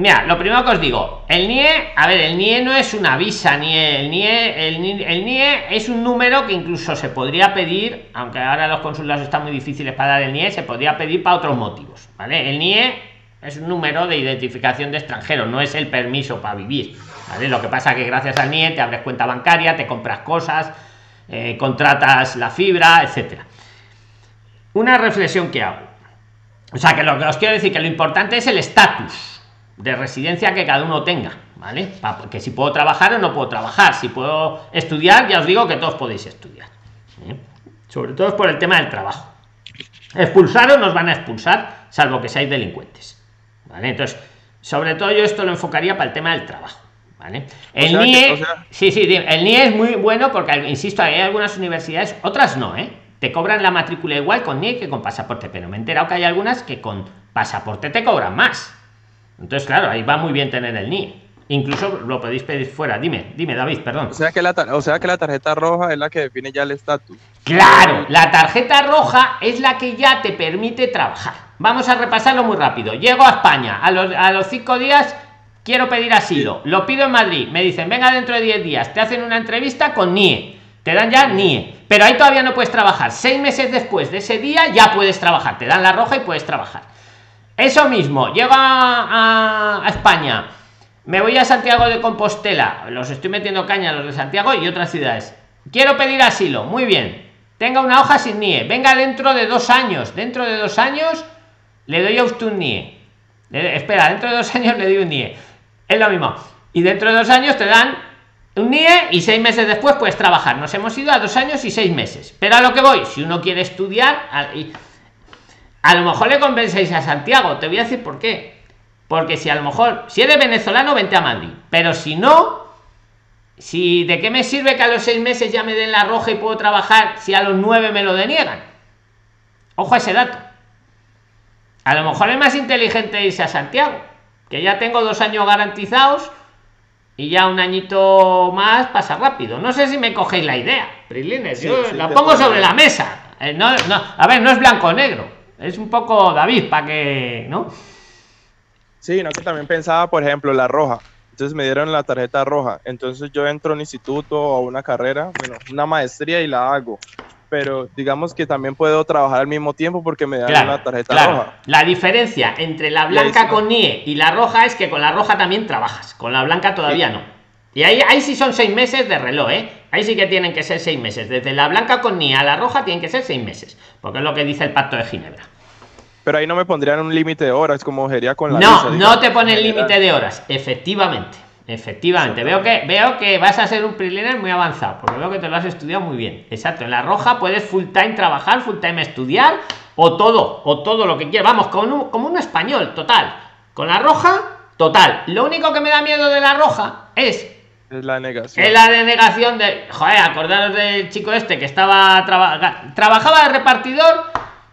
Mira, lo primero que os digo, el NIE, a ver, el NIE no es una visa, ni el NIE, el, NIE es un número que incluso se podría pedir, aunque ahora los consulados están muy difíciles para dar el NIE, se podría pedir para otros motivos, ¿vale? El NIE es un número de identificación de extranjero, no es el permiso para vivir, ¿vale? Lo que pasa que gracias al NIE te abres cuenta bancaria, te compras cosas, eh, contratas la fibra, etcétera. Una reflexión que hago. O sea, que lo que os quiero decir que lo importante es el estatus de residencia que cada uno tenga, ¿vale? Que si puedo trabajar o no puedo trabajar, si puedo estudiar, ya os digo que todos podéis estudiar. ¿eh? Sobre todo por el tema del trabajo. Expulsar o nos van a expulsar, salvo que seáis delincuentes. ¿Vale? Entonces, sobre todo yo esto lo enfocaría para el tema del trabajo. ¿Vale? El NIE, sí, sí, el NIE es muy bueno porque, insisto, hay algunas universidades, otras no, ¿eh? Te cobran la matrícula igual con NIE que con pasaporte, pero me he enterado que hay algunas que con pasaporte te cobran más. Entonces, claro, ahí va muy bien tener el NI. Incluso lo podéis pedir fuera. Dime, dime, David, perdón. O sea que la, o sea que la tarjeta roja es la que define ya el estatus. Claro, la tarjeta roja es la que ya te permite trabajar. Vamos a repasarlo muy rápido. Llego a España, a los, a los cinco días quiero pedir asilo. Lo pido en Madrid. Me dicen, venga dentro de 10 días. Te hacen una entrevista con NIE. Te dan ya NIE. Pero ahí todavía no puedes trabajar. Seis meses después de ese día ya puedes trabajar. Te dan la roja y puedes trabajar. Eso mismo, llego a, España, me voy a Santiago de Compostela, los estoy metiendo caña los de Santiago y otras ciudades. Quiero pedir asilo, muy bien. Tenga una hoja sin NIE, venga dentro de dos años, dentro de dos años le doy a usted un NIE. espera, dentro de dos años le doy un NIE. Es lo mismo. Y dentro de dos años te dan un NIE y seis meses después puedes trabajar. Nos hemos ido a dos años y seis meses. Pero a lo que voy, si uno quiere estudiar, a lo mejor le convencéis a Santiago, te voy a decir por qué. Porque si a lo mejor, si eres venezolano, vente a Madrid. Pero si no, si de qué me sirve que a los seis meses ya me den la roja y puedo trabajar si a los nueve me lo deniegan. Ojo a ese dato. A lo mejor es más inteligente irse a Santiago, que ya tengo dos años garantizados y ya un añito más pasa rápido. No sé si me cogéis la idea, Prilines. yo la pongo sobre la mesa. Eh, no, no, a ver, no es blanco o negro es un poco David, para que, ¿no? Sí, no, que también pensaba, por ejemplo, la roja. Entonces me dieron la tarjeta roja. Entonces yo entro a un instituto o a una carrera, bueno, una maestría y la hago. Pero digamos que también puedo trabajar al mismo tiempo porque me dan la tarjeta roja. La diferencia entre la blanca con NIE y la roja es que con la roja también trabajas, con la blanca todavía no. Y ahí, ahí sí son seis meses de reloj, ¿eh? Ahí sí que tienen que ser seis meses. Desde la blanca con NIE a la roja tienen que ser seis meses. Porque es lo que dice el pacto de Ginebra. Pero ahí no me pondrían un límite de horas, como sería con la. No, no te pone el límite de horas, efectivamente. Efectivamente, veo que veo que vas a ser un preliner muy avanzado, porque veo que te lo has estudiado muy bien. Exacto, en la roja puedes full time trabajar, full time estudiar, o todo, o todo lo que quieras. Vamos, como un, español, total. Con la roja, total. Lo único que me da miedo de la roja es es la negación. Es la denegación de. Joder, acordaros del chico este que estaba. trabajaba de repartidor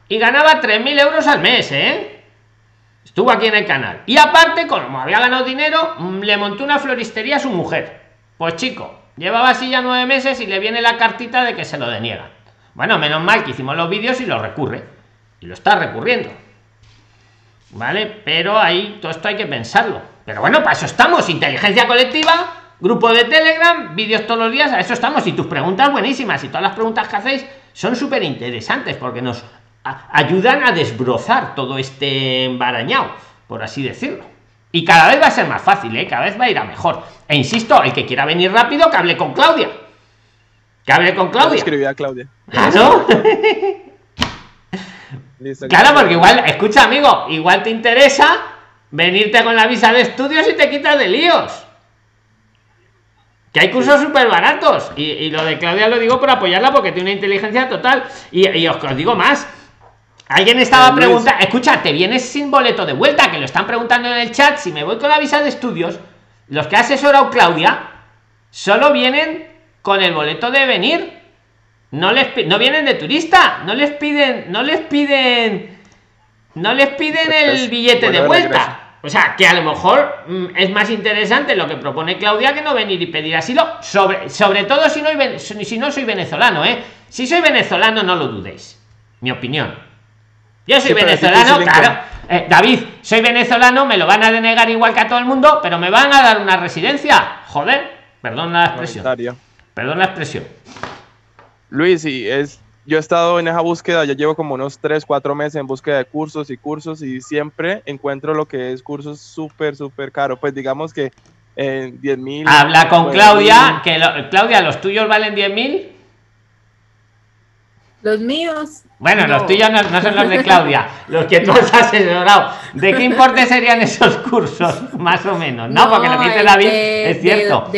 y ganaba 3.000 euros al mes, ¿eh? Estuvo aquí en el canal. Y aparte, como había ganado dinero, mm, le montó una floristería a su mujer. Pues chico, llevaba así ya nueve meses y le viene la cartita de que se lo deniegan. Bueno, menos mal que hicimos los vídeos y lo recurre. Y lo está recurriendo. ¿vale? Pero ahí todo esto hay que pensarlo. Pero bueno, para eso estamos, inteligencia colectiva, grupo de Telegram, vídeos todos los días, a eso estamos. Y tus preguntas buenísimas y todas las preguntas que hacéis son súper interesantes porque nos ayudan a desbrozar todo este embarañado, por así decirlo. Y cada vez va a ser más fácil, ¿eh? cada vez va a ir a mejor. E insisto, el que quiera venir rápido, que hable con Claudia. Que hable con Claudia. Escribí a Claudia. Claro. claro, porque igual, escucha, amigo, igual te interesa venirte con la visa de estudios y te quitas de líos. Que hay cursos súper baratos. Y, lo de Claudia lo digo por apoyarla porque tiene una inteligencia total. Y, os, digo más. Alguien estaba preguntando, escucha, te vienes sin boleto de vuelta, que lo están preguntando en el chat. Si me voy con la visa de estudios, los que ha asesorado Claudia solo vienen con el boleto de venir. No les no vienen de turista, no les piden, no les piden, no les piden el billete de vuelta. O sea, que a lo mejor mm, es más interesante lo que propone Claudia que no venir y pedir asilo, sobre, sobre todo si no, si no soy venezolano, ¿eh? Si soy venezolano, no lo dudéis. Mi opinión. Yo soy venezolano, claro. Eh, David, soy venezolano, me lo van a denegar igual que a todo el mundo, pero me van a dar una residencia. Joder, perdón la expresión. Perdón la expresión. Luis, y es yo he estado en esa búsqueda, ya llevo como unos 3, 4 meses en búsqueda de cursos y cursos y siempre encuentro lo que es cursos súper, súper caro. Pues digamos que en 10 mil. Habla con Claudia, que Claudia, ¿los tuyos valen 10 mil? Los míos. Bueno, los tuyos no, son los de Claudia, los que tú has asesorado. ¿De qué importe serían esos cursos? Más o menos, ¿no? Porque lo que dice David es cierto.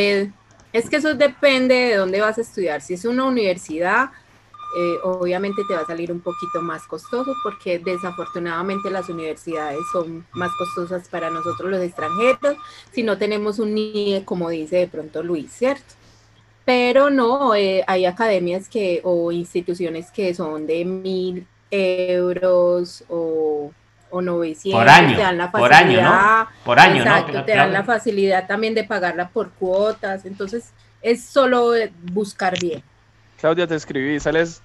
es que eso depende de dónde vas a estudiar. Si es una universidad, eh, obviamente te va a salir un poquito más costoso porque desafortunadamente las universidades son más costosas para nosotros los extranjeros si no tenemos un NIE como dice de pronto Luis, ¿cierto? Pero no, eh, hay academias que o instituciones que son de mil euros o, o 900 por año, te dan la facilidad, por año, ¿no? Por año, exacto, te dan la facilidad también de pagarla por cuotas, entonces es solo buscar bien. Claudia, te escribí, sales,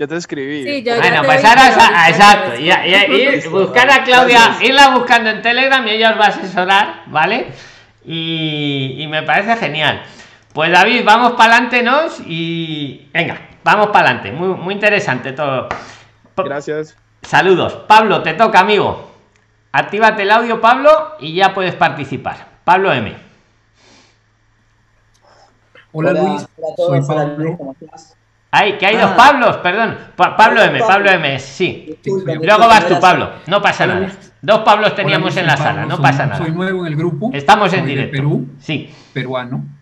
ya te escribí. Sí, bueno, pasar a, exacto, y, buscar a Claudia, irla buscando en Telegram y ella os va a asesorar, ¿vale? Y, me parece genial. Pues David, vamos para adelante, ¿nos? Y venga, vamos para adelante. Muy, muy interesante todo. Gracias. Saludos. Pablo, te toca, amigo. Actívate el audio, Pablo, y ya puedes participar. Pablo M. Hola, Luis, soy Pablo. Hay, que hay dos ah. Pablos, perdón. Pablo M, Pablo M, sí. Luego vas tú, Pablo. No pasa nada. Dos Pablos teníamos en la sala, no pasa nada. Soy nuevo en el grupo. Estamos en directo. Perú, sí. Peruano.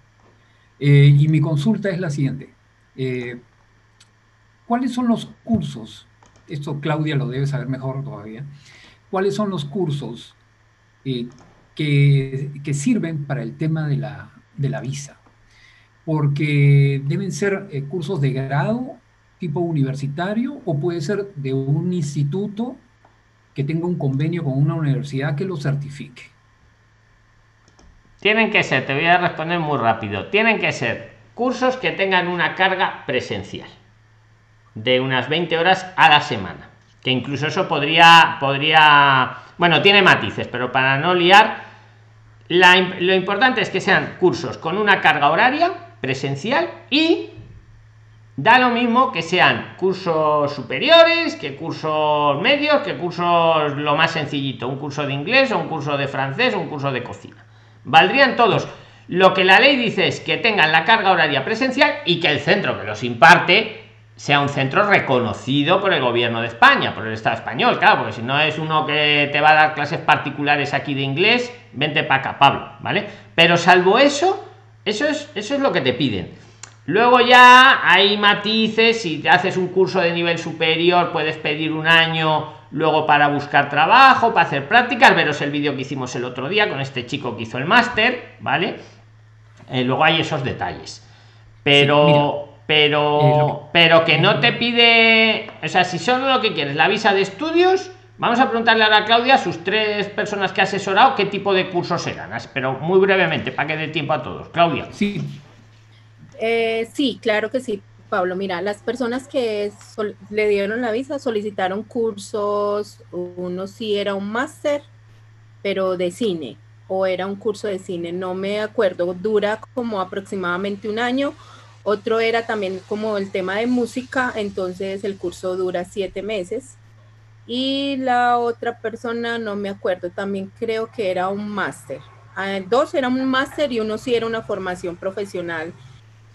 Eh, y mi consulta es la siguiente. Eh, ¿Cuáles son los cursos? Esto Claudia lo debe saber mejor todavía. ¿Cuáles son los cursos eh, que, que, sirven para el tema de la, de la visa? porque deben ser cursos de grado tipo universitario o puede ser de un instituto que tenga un convenio con una universidad que lo certifique. Tienen que ser, te voy a responder muy rápido, tienen que ser cursos que tengan una carga presencial de unas 20 horas a la semana. Que incluso eso podría, podría, bueno, tiene matices, pero para no liar, lo importante es que sean cursos con una carga horaria presencial y da lo mismo que sean cursos superiores, que cursos medios, que cursos lo más sencillito, un curso de inglés un curso de francés un curso de cocina. Valdrían todos. Lo que la ley dice es que tengan la carga horaria presencial y que el centro que los imparte sea un centro reconocido por el gobierno de España, por el Estado español, claro, porque si no es uno que te va a dar clases particulares aquí de inglés, vente para acá, Pablo, ¿vale? Pero salvo eso, eso es, eso es lo que te piden. Luego ya hay matices, si te haces un curso de nivel superior puedes pedir un año luego para buscar trabajo, para hacer prácticas, veros el vídeo que hicimos el otro día con este chico que hizo el máster, ¿vale? Eh, luego hay esos detalles. Pero, pero, eh, pero que no te pide, o sea, si solo lo que quieres, la visa de estudios, Vamos a preguntarle ahora a Claudia, sus tres personas que ha asesorado, qué tipo de cursos eran, pero muy brevemente, para que dé tiempo a todos. Claudia. Sí. Eh, sí, claro que sí. Pablo. Mira, las personas que le dieron la visa solicitaron cursos, uno sí era un máster, pero de cine, o era un curso de cine, no me acuerdo, dura como aproximadamente un año. Otro era también como el tema de música, entonces el curso dura siete meses. Y la otra persona, no me acuerdo, también creo que era un máster. Ah, dos era un máster y uno sí era una formación profesional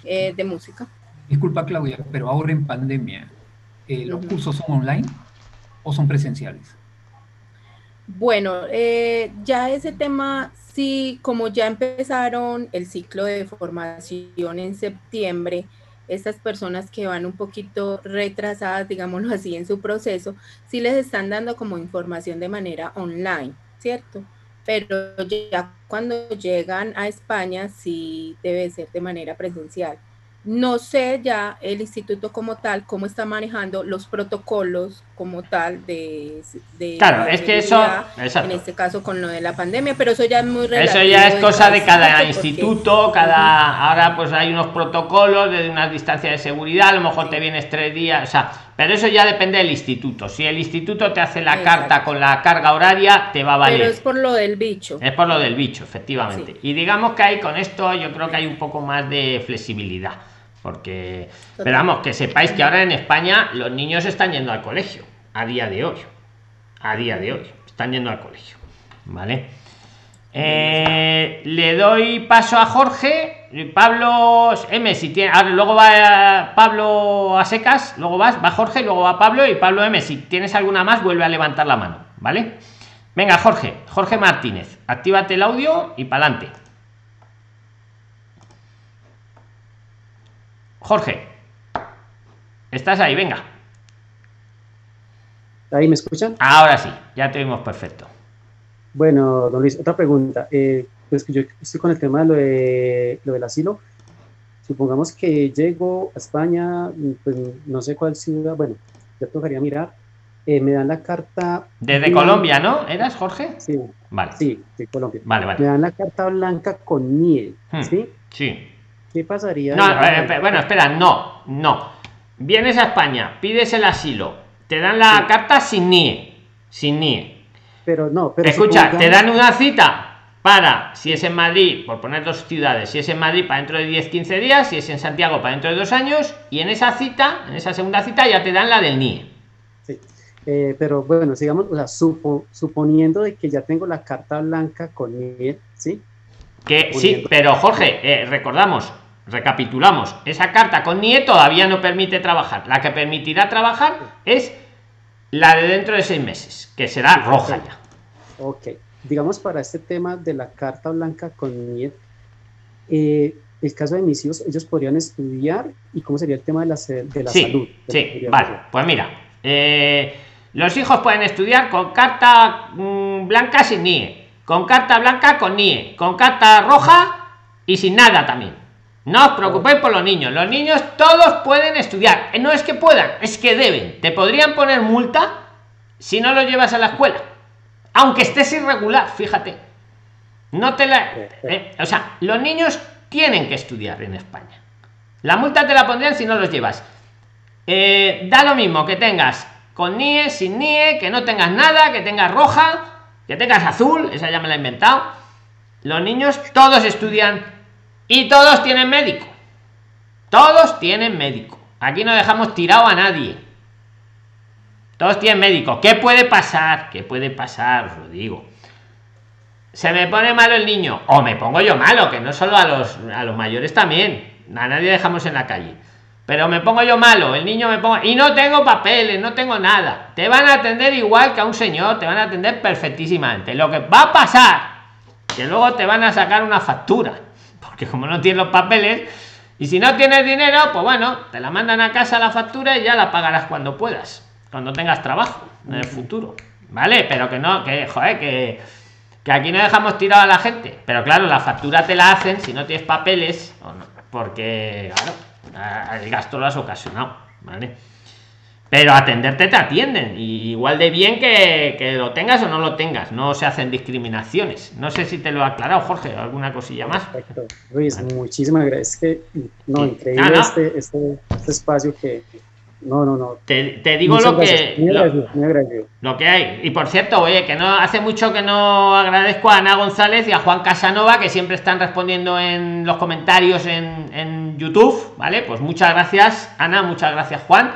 eh, de música. Disculpa Claudia, pero ahora en pandemia, eh, ¿los cursos son online o son presenciales? Bueno, eh, ya ese tema, sí, como ya empezaron el ciclo de formación en septiembre, estas personas que van un poquito retrasadas, digámoslo así, en su proceso, sí les están dando como información de manera online, ¿cierto? Pero ya cuando llegan a España, sí debe ser de manera presencial. No sé ya el instituto como tal, cómo está manejando los protocolos como tal de... claro, es que eso... En este caso con lo de la pandemia, pero eso ya es muy relativo. Eso ya es cosa de cada instituto, cada... Ahora pues hay unos protocolos de una distancia de seguridad, a lo mejor te vienes tres días, o sea, pero eso ya depende del instituto. Si el instituto te hace la carta con la carga horaria, te va a valer. Pero es por lo del bicho. Es por lo del bicho, efectivamente. Y digamos que hay con esto, yo creo que hay un poco más de flexibilidad porque, pero vamos, que sepáis que ahora en España los niños están yendo al colegio, a día de hoy. A día de hoy, están yendo al colegio. ¿Vale? Eh, le doy paso a Jorge. Pablo M, si tiene. Ahora, luego va Pablo a secas, luego vas, va Jorge, luego va Pablo y Pablo M. Si tienes alguna más, vuelve a levantar la mano, ¿vale? Venga, Jorge, Jorge Martínez, actívate el audio y para adelante. Jorge, estás ahí, venga. ¿Ahí me escuchan? Ahora sí, ya te vimos perfecto. Bueno, don Luis, otra pregunta. Eh, pues que yo estoy con el tema de lo, de lo del asilo. Supongamos que llego a España, pues no sé cuál ciudad, bueno, ya tocaría mirar. Eh, me dan la carta. Desde Colombia, ¿no? ¿Eras Jorge? Sí. Vale. Sí, de Colombia. Vale, vale. Me dan la carta blanca con miel, hmm, ¿sí? Sí. ¿Qué pasaría? No, eh, bueno, espera, no, no. Vienes a España, pides el asilo, te dan la carta sin NIE, sin NIE. Pero no, pero escucha, te dan una cita para, si es en Madrid, por poner dos ciudades, si es en Madrid para dentro de 10, 15 días, si es en Santiago para dentro de dos años, y en esa cita, en esa segunda cita, ya te dan la del NIE. Sí, eh, pero bueno, sigamos, o sea, suponiendo de que ya tengo la carta blanca con NIE, ¿sí? Que sí, pero Jorge, eh, recordamos, recapitulamos, esa carta con NIE todavía no permite trabajar. La que permitirá trabajar es la de dentro de seis meses, que será roja ya. Ok, digamos para este tema de la carta blanca con NIE, eh, el caso de mis hijos, ellos podrían estudiar y cómo sería el tema de la, de la salud. Sí, vale, pues mira, eh, los hijos pueden estudiar con carta mm, blanca sin NIE con carta blanca con NIE, con carta roja y sin nada también. No os preocupéis por los niños. Los niños todos pueden estudiar. No es que puedan, es que deben. Te podrían poner multa si no lo llevas a la escuela. Aunque estés irregular, fíjate. No te la. Eh, o sea, los niños tienen que estudiar en España. La multa te la pondrían si no los llevas. Eh, da lo mismo que tengas con NIE, sin NIE, que no tengas nada, que tengas roja que tengas azul, esa ya me la he inventado. Los niños todos estudian y todos tienen médico. Todos tienen médico. Aquí no dejamos tirado a nadie. Todos tienen médico. ¿Qué puede pasar? ¿Qué puede pasar? Os lo digo. Se me pone malo el niño. O me pongo yo malo, que no solo a los, a los mayores también. A nadie dejamos en la calle pero me pongo yo malo, el niño me pongo y no tengo papeles, no tengo nada. Te van a atender igual que a un señor, te van a atender perfectísimamente. Lo que va a pasar, que luego te van a sacar una factura, porque como no tienes los papeles, y si no tienes dinero, pues bueno, te la mandan a casa la factura y ya la pagarás cuando puedas, cuando tengas trabajo en el futuro. ¿Vale? Pero que no, que joder, que, que aquí no dejamos tirado a la gente. Pero claro, la factura te la hacen si no tienes papeles, porque claro el gasto lo has ocasionado, ¿vale? pero atenderte te atienden y igual de bien que, que, lo tengas o no lo tengas no se hacen discriminaciones no sé si te lo ha aclarado Jorge alguna cosilla más Perfecto. Luis muchísimas gracias que no increíble ah, no. Este, este, este, espacio que no no no. Te, te digo lo que lo, lo, que hay. Y por cierto oye que no hace mucho que no agradezco a Ana González y a Juan Casanova que siempre están respondiendo en los comentarios en, en YouTube vale pues muchas gracias Ana muchas gracias Juan.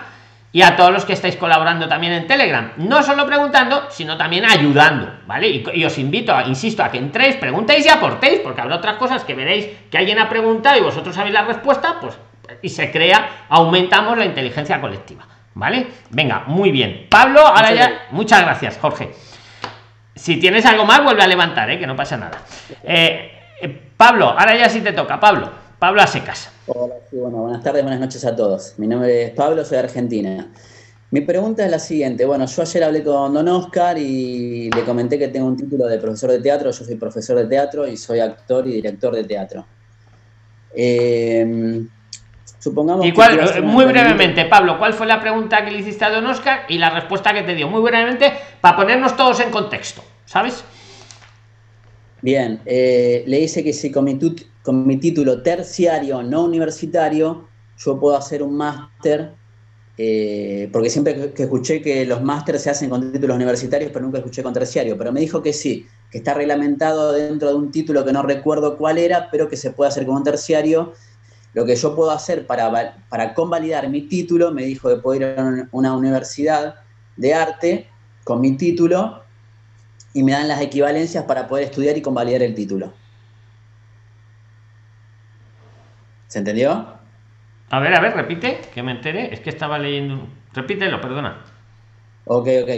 Y a todos los que estáis colaborando también en Telegram. No solo preguntando, sino también ayudando, ¿vale? Y, os invito, a, insisto, a que entréis, preguntéis y aportéis, porque habrá otras cosas que veréis que alguien ha preguntado y vosotros sabéis la respuesta, pues y se crea, aumentamos la inteligencia colectiva, ¿vale? Venga, muy bien. Pablo, ahora ya, muchas gracias, Jorge. Si tienes algo más, vuelve a levantar, ¿eh? que no pasa nada. Eh, eh, Pablo, ahora ya sí te toca, Pablo. Pablo a secas. Hola, bueno, buenas tardes, buenas noches a todos. Mi nombre es Pablo, soy de Argentina. Mi pregunta es la siguiente. Bueno, yo ayer hablé con Don Oscar y le comenté que tengo un título de profesor de teatro. Yo soy profesor de teatro y soy actor y director de teatro. Eh, supongamos. Y cuál, muy brevemente, Pablo, ¿cuál fue la pregunta que le hiciste a Don Oscar y la respuesta que te dio? Muy brevemente, para ponernos todos en contexto, ¿sabes? Bien, eh, le dice que si con mi, con mi, título terciario no universitario, yo puedo hacer un máster, eh, porque siempre que escuché que los másteres se hacen con títulos universitarios, pero nunca escuché con terciario, pero me dijo que sí, que está reglamentado dentro de un título que no recuerdo cuál era, pero que se puede hacer con un terciario. Lo que yo puedo hacer para, para convalidar mi título, me dijo que puedo ir a una universidad de arte con mi título y me dan las equivalencias para poder estudiar y convalidar el título. ¿Se entendió? A ver, a ver, repite, que me entere. Es que estaba leyendo. Repítelo, perdona. Ok, ok.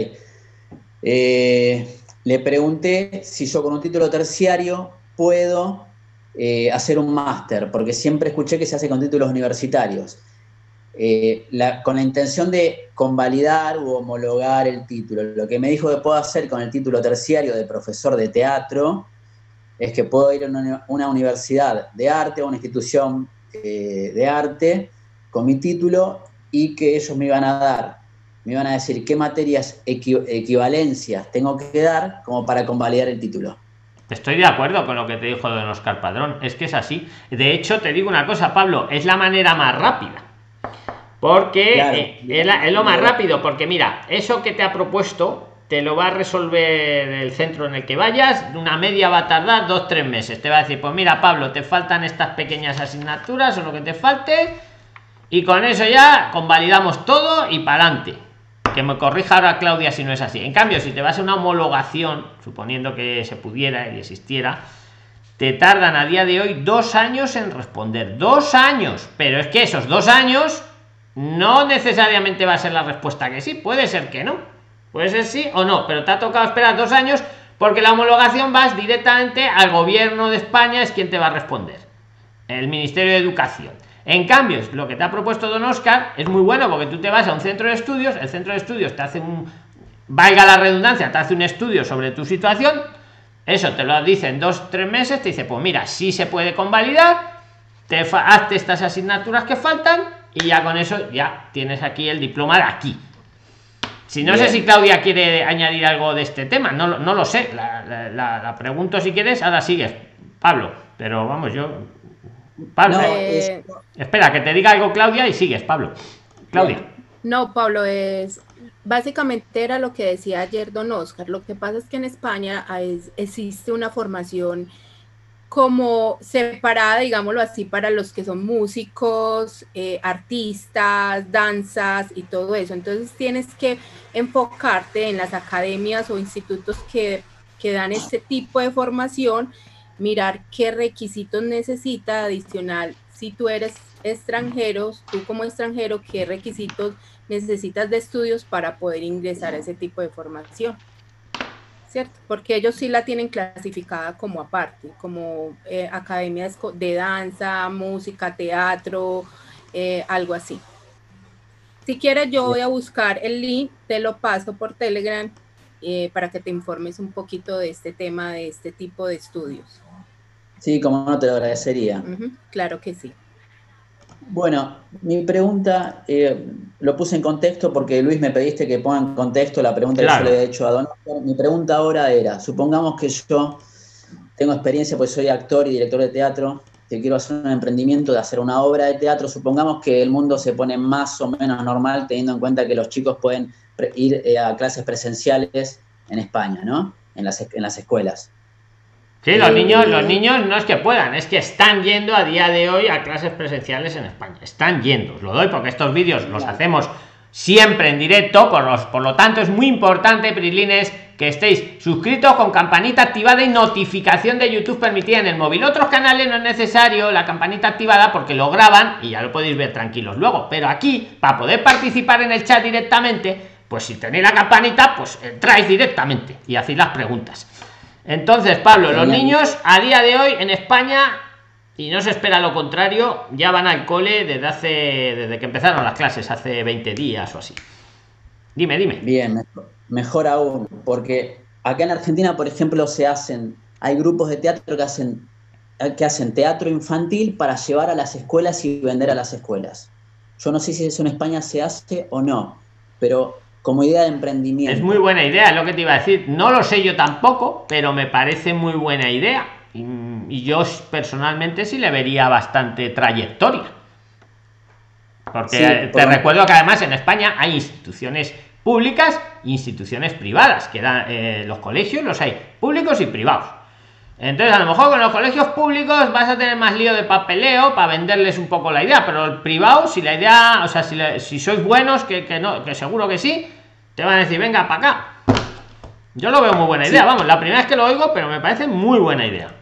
Eh, le pregunté si yo con un título terciario puedo eh, hacer un máster, porque siempre escuché que se hace con títulos universitarios. Eh, con la intención de convalidar u homologar el título. Lo que me dijo que puedo hacer con el título terciario de profesor de teatro es que puedo ir a una, universidad de arte o una institución eh, de arte con mi título y que ellos me iban a dar, me iban a decir qué materias equivalencias tengo que dar como para convalidar el título. Estoy de acuerdo con lo que te dijo Don Oscar Padrón, es que es así. De hecho, te digo una cosa, Pablo, es la manera más rápida porque eh, es, lo más rápido, porque mira, eso que te ha propuesto te lo va a resolver el centro en el que vayas, una media va a tardar dos, tres meses. Te va a decir, pues mira, Pablo, te faltan estas pequeñas asignaturas o lo que te falte, y con eso ya convalidamos todo y para adelante. Que me corrija ahora Claudia si no es así. En cambio, si te vas a una homologación, suponiendo que se pudiera y existiera, te tardan a día de hoy dos años en responder. Dos años. Pero es que esos dos años no necesariamente va a ser la respuesta que sí, puede ser que no. Puede ser sí o no, pero te ha tocado esperar dos años porque la homologación vas directamente al gobierno de España, es quien te va a responder. El Ministerio de Educación. En cambio, lo que te ha propuesto Don Oscar es muy bueno porque tú te vas a un centro de estudios, el centro de estudios te hace un, valga la redundancia, te hace un estudio sobre tu situación, eso te lo dice en dos, tres meses, te dice, pues mira, si se puede convalidar, te hazte estas asignaturas que faltan y ya con eso ya tienes aquí el diploma de aquí. Si no sé si Claudia quiere añadir algo de este tema, no, no lo sé, la, pregunto si quieres, ahora sigues, Pablo, pero vamos, yo... Pablo, eh, espera, que te diga algo Claudia y sigues, Pablo. Claudia. No, Pablo, es básicamente era lo que decía ayer don Oscar. Lo que pasa es que en España existe una formación como separada, digámoslo así, para los que son músicos, eh, artistas, danzas y todo eso. Entonces tienes que enfocarte en las academias o institutos que, que dan este tipo de formación, mirar qué requisitos necesita adicional si tú eres extranjero, tú como extranjero, qué requisitos necesitas de estudios para poder ingresar a ese tipo de formación. Porque ellos sí la tienen clasificada como aparte, como eh, academias de danza, música, teatro, eh, algo así. Si quieres, yo voy a buscar el link, te lo paso por Telegram eh, para que te informes un poquito de este tema, de este tipo de estudios. Sí, como no te lo agradecería. claro que sí. Bueno, mi pregunta eh, lo puse en contexto porque Luis me pediste que ponga en contexto la pregunta que yo le he hecho a Don. Mi pregunta ahora era, supongamos que yo tengo experiencia, pues soy actor y director de teatro, que quiero hacer un emprendimiento de hacer una obra de teatro, supongamos que el mundo se pone más o menos normal teniendo en cuenta que los chicos pueden ir eh, a clases presenciales en España, ¿no? En las, en las escuelas. Sí, los niños, los niños no es que puedan, es que están yendo a día de hoy a clases presenciales en España. Están yendo, os lo doy porque estos vídeos los hacemos siempre en directo, por, los, por lo tanto es muy importante, Prilines, que estéis suscritos con campanita activada y notificación de YouTube permitida en el móvil. Otros canales no es necesario la campanita activada porque lo graban y ya lo podéis ver tranquilos luego. Pero aquí, para poder participar en el chat directamente, pues si tenéis la campanita, pues entráis directamente y hacéis las preguntas. Entonces, Pablo, los niños a día de hoy en España, y no se espera lo contrario, ya van al cole desde hace, desde que empezaron las clases, hace 20 días o así. Dime, dime. Bien, mejor, aún, porque acá en Argentina, por ejemplo, se hacen, hay grupos de teatro que hacen, que hacen teatro infantil para llevar a las escuelas y vender a las escuelas. Yo no sé si eso en España se hace o no, pero como idea de emprendimiento. Es muy buena idea, es lo que te iba a decir. No lo sé yo tampoco, pero me parece muy buena idea. Y, yo personalmente sí le vería bastante trayectoria. Porque te recuerdo que además en España hay instituciones públicas e instituciones privadas, que dan eh, los colegios, los hay públicos y privados. Entonces, a lo mejor con los colegios públicos vas a tener más lío de papeleo para venderles un poco la idea, pero el privado, si la idea, o sea, si, si sois buenos, que, que, no, que seguro que sí, te van a decir, venga para acá. Yo lo veo muy buena idea, vamos, la primera vez que lo oigo, pero me parece muy buena idea.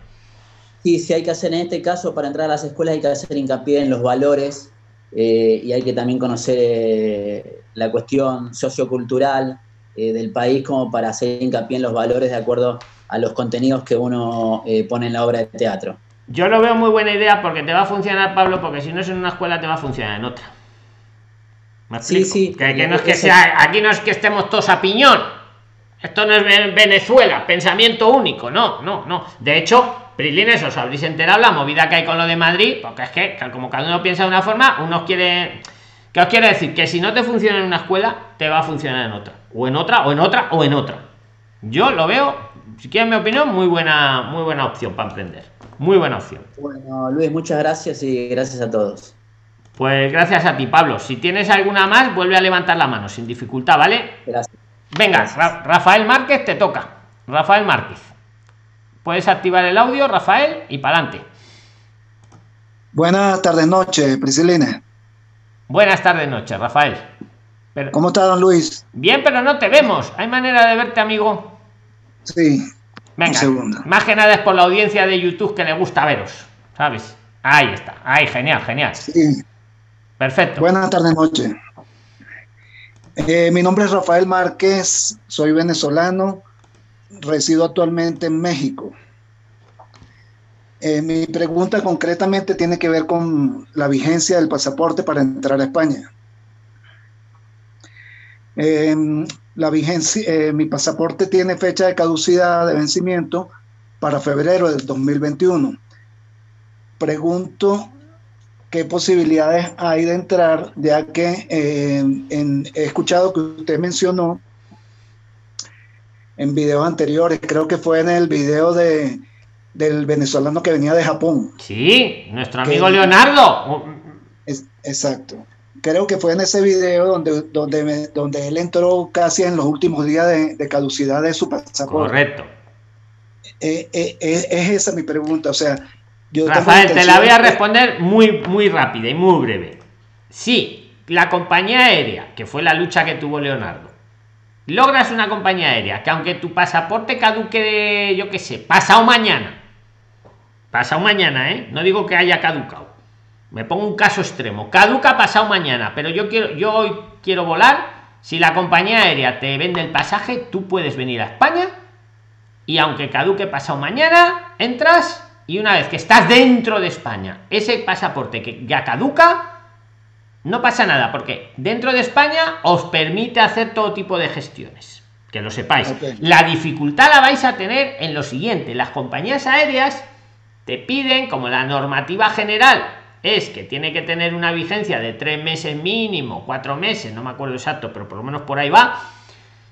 Sí, sí, hay que hacer en este caso, para entrar a las escuelas hay que hacer hincapié en los valores eh, y hay que también conocer eh, la cuestión sociocultural eh, del país como para hacer hincapié en los valores de acuerdo a los contenidos que uno pone en la obra de teatro. Yo lo veo muy buena idea porque te va a funcionar, Pablo, porque si no es en una escuela te va a funcionar en otra. Sí, sí. Que, no es que sea, aquí no es que estemos todos a piñón. Esto no es Venezuela, pensamiento único. No, no, no. De hecho, Prilines, os habréis enterado la movida que hay con lo de Madrid, porque es que, como cada uno piensa de una forma, uno quiere. ¿Qué os quiere decir? Que si no te funciona en una escuela, te va a funcionar en otra. O en otra, o en otra, o en otra. Yo lo veo, si quieren mi opinión, muy buena, muy buena opción para emprender. Muy buena opción. Bueno, Luis, muchas gracias y gracias a todos. Pues gracias a ti, Pablo. Si tienes alguna más, vuelve a levantar la mano sin dificultad, ¿vale? Gracias. Venga, Rafael Márquez, te toca. Rafael Márquez. Puedes activar el audio, Rafael, y para adelante. Buenas tardes, noches, Priscilina. Buenas tardes, noches, Rafael. ¿Cómo está, don Luis? Bien, pero no te vemos. ¿Hay manera de verte, amigo? Sí. Venga, más que nada es por la audiencia de YouTube que le gusta veros, ¿sabes? Ahí está. Ahí, genial, genial. Sí. Perfecto. Buenas tardes, noche. Eh, mi nombre es Rafael Márquez, soy venezolano, resido actualmente en México. Eh, mi pregunta concretamente tiene que ver con la vigencia del pasaporte para entrar a España. Em, la vigencia, eh, mi pasaporte tiene fecha de caducidad de vencimiento para febrero del 2021. Pregunto qué posibilidades hay de entrar, ya que eh, he escuchado que usted mencionó en videos anteriores, creo que fue en el video de, del venezolano que venía de Japón. Sí, nuestro amigo Leonardo. exacto. Creo que fue en ese video donde, donde, donde él entró casi en los últimos días de, caducidad de su pasaporte. Correcto. Eh, eh, es esa mi pregunta, o sea, Rafael, te la voy a responder muy, muy rápida y muy breve. Sí, la compañía aérea, que fue la lucha que tuvo Leonardo, logras una compañía aérea que aunque tu pasaporte caduque, yo qué sé, pasado mañana, pasado mañana, ¿eh? No digo que haya caducado. Me pongo un caso extremo. Caduca pasado mañana, pero yo quiero, yo hoy quiero volar. Si la compañía aérea te vende el pasaje, tú puedes venir a España y aunque caduque pasado mañana, entras y una vez que estás dentro de España, ese pasaporte que ya caduca, no pasa nada, porque dentro de España os permite hacer todo tipo de gestiones. Que lo sepáis. La dificultad la vais a tener en lo siguiente: las compañías aéreas te piden, como la normativa general es que tiene que tener una vigencia de tres meses mínimo, cuatro meses, no me acuerdo exacto, pero por lo menos por ahí va.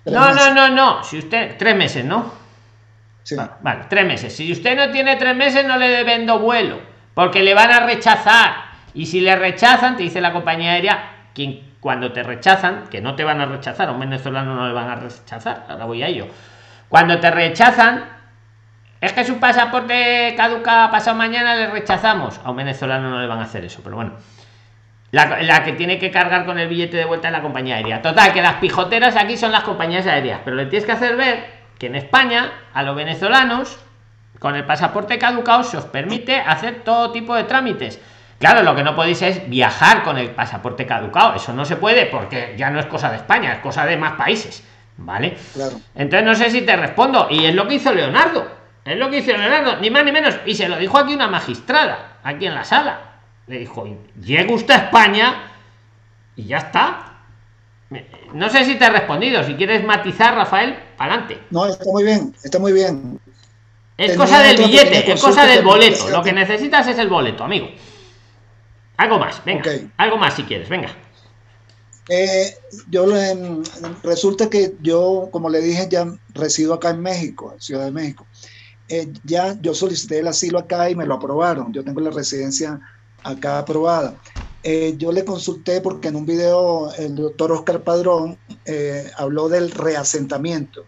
No, no, no, no. Si usted, tres meses, ¿no? Va- Vale, tres meses. Si usted no tiene tres meses, no le vendo vuelo, porque le van a rechazar. Y si le rechazan, te dice la compañía aérea, quien cuando te rechazan, que no te van a rechazar, a un venezolano no le van a rechazar, ahora voy a ello. Cuando te rechazan, es que su pasaporte caduca pasado mañana, le rechazamos. A un venezolano no le van a hacer eso, pero bueno. La, la que tiene que cargar con el billete de vuelta es la compañía aérea. Total, que las pijoteras aquí son las compañías aéreas, pero le tienes que hacer ver que en España a los venezolanos con el pasaporte caducado se os permite hacer todo tipo de trámites. Claro, lo que no podéis es viajar con el pasaporte caducado. Eso no se puede porque ya no es cosa de España, es cosa de más países. ¿Vale? Claro. Entonces no sé si te respondo. Y es lo que hizo Leonardo. Es lo que hizo Leonardo, ni más ni menos. Y se lo dijo aquí una magistrada, aquí en la sala. Le dijo, llega usted a España y ya está. No sé si te he respondido. Si quieres matizar, Rafael, adelante. No, está muy bien, está muy bien. Es cosa del billete, es cosa del boleto. hacía Lo que necesitas es el boleto, amigo. Algo más, venga. Algo más si quieres, venga. Eh, yo le- resulta que yo, como le dije, ya resido acá en México, en Ciudad de México. Eh, ya yo solicité el asilo acá y me lo aprobaron. Yo tengo la residencia acá aprobada. Eh, yo le consulté porque en un video el doctor Oscar Padrón eh, habló del reasentamiento.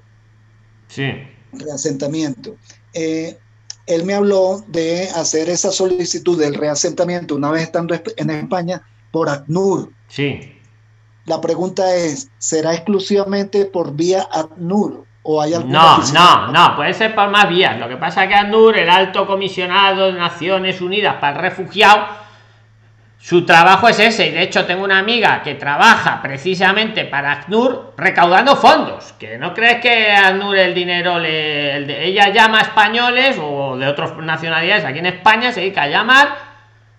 Sí. reasentamiento. Eh, él me habló de hacer esa solicitud del reasentamiento una vez estando en España por ACNUR. Sí. La pregunta es, ¿será exclusivamente por vía ACNUR o hay No, no, no, puede ser por más vías. Lo que pasa es que ANUR, el alto comisionado de Naciones Unidas para el refugiado, su trabajo es ese. Y de hecho, tengo una amiga que trabaja precisamente para ACNUR recaudando fondos. Que no crees que ACNUR el dinero le. ella llama a españoles o de otras nacionalidades aquí en España, se dedica a llamar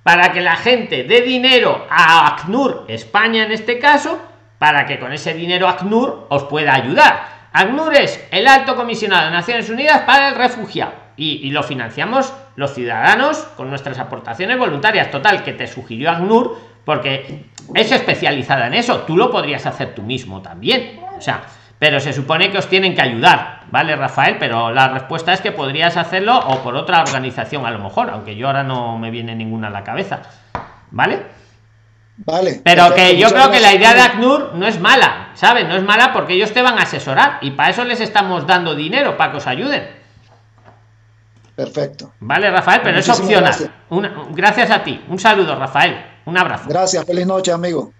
para que la gente dé dinero a ACNUR, España en este caso, para que con ese dinero ACNUR os pueda ayudar. ACNUR es el alto comisionado de Naciones Unidas para el refugiado y, y lo financiamos los ciudadanos con nuestras aportaciones voluntarias. Total, que te sugirió ACNUR porque es especializada en eso. Tú lo podrías hacer tú mismo también. O sea, pero se supone que os tienen que ayudar, ¿vale, Rafael? Pero la respuesta es que podrías hacerlo o por otra organización a lo mejor, aunque yo ahora no me viene ninguna a la cabeza, ¿vale? Vale. Pero que yo creo que la idea de ACNUR no es mala, ¿sabes? No es mala porque ellos te van a asesorar y para eso les estamos dando dinero, para que os ayuden. Perfecto. ¿Vale, Rafael? Pero es opcional. gracias. Una- gracias a ti. Un saludo, Rafael. Un abrazo. Gracias, feliz noche, amigo.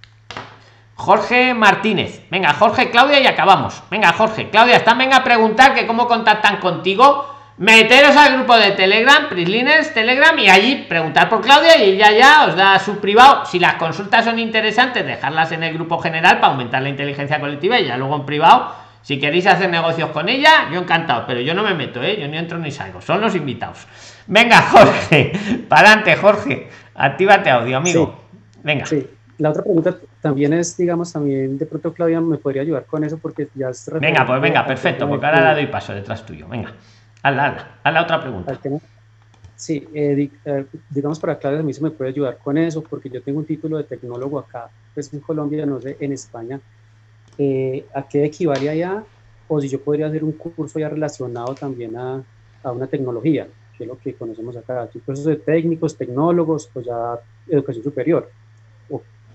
Jorge Martínez. Venga, Jorge, Claudia y acabamos. Venga, Jorge, Claudia, están venga a preguntar que cómo contactan contigo. Meteros al grupo de Telegram, Prisliners, Telegram, y allí preguntar por Claudia y ella ya os da su privado. Si las consultas son interesantes, dejarlas en el grupo general para aumentar la inteligencia colectiva y ya luego en privado. Si queréis hacer negocios con ella, yo encantado, pero yo no me meto, ¿eh? yo ni entro ni salgo, son los invitados. Venga, Jorge, para adelante, Jorge, actívate audio, amigo. Venga. Sí, la otra pregunta también es, digamos, también de pronto Claudia me podría ayudar con eso porque ya es Venga, pues venga, perfecto, porque ahora la doy paso detrás tuyo. Venga, hazla, hazla, hazla otra pregunta. Sí, eh, eh, digamos para Claudia a mí se me puede ayudar con eso porque yo tengo un título de tecnólogo acá, pues en Colombia, no sé, en España. Eh, ¿A qué equivale allá? O si yo podría hacer un curso ya relacionado también a, a una tecnología, que es lo que conocemos acá, cursos de técnicos, tecnólogos o ya educación superior.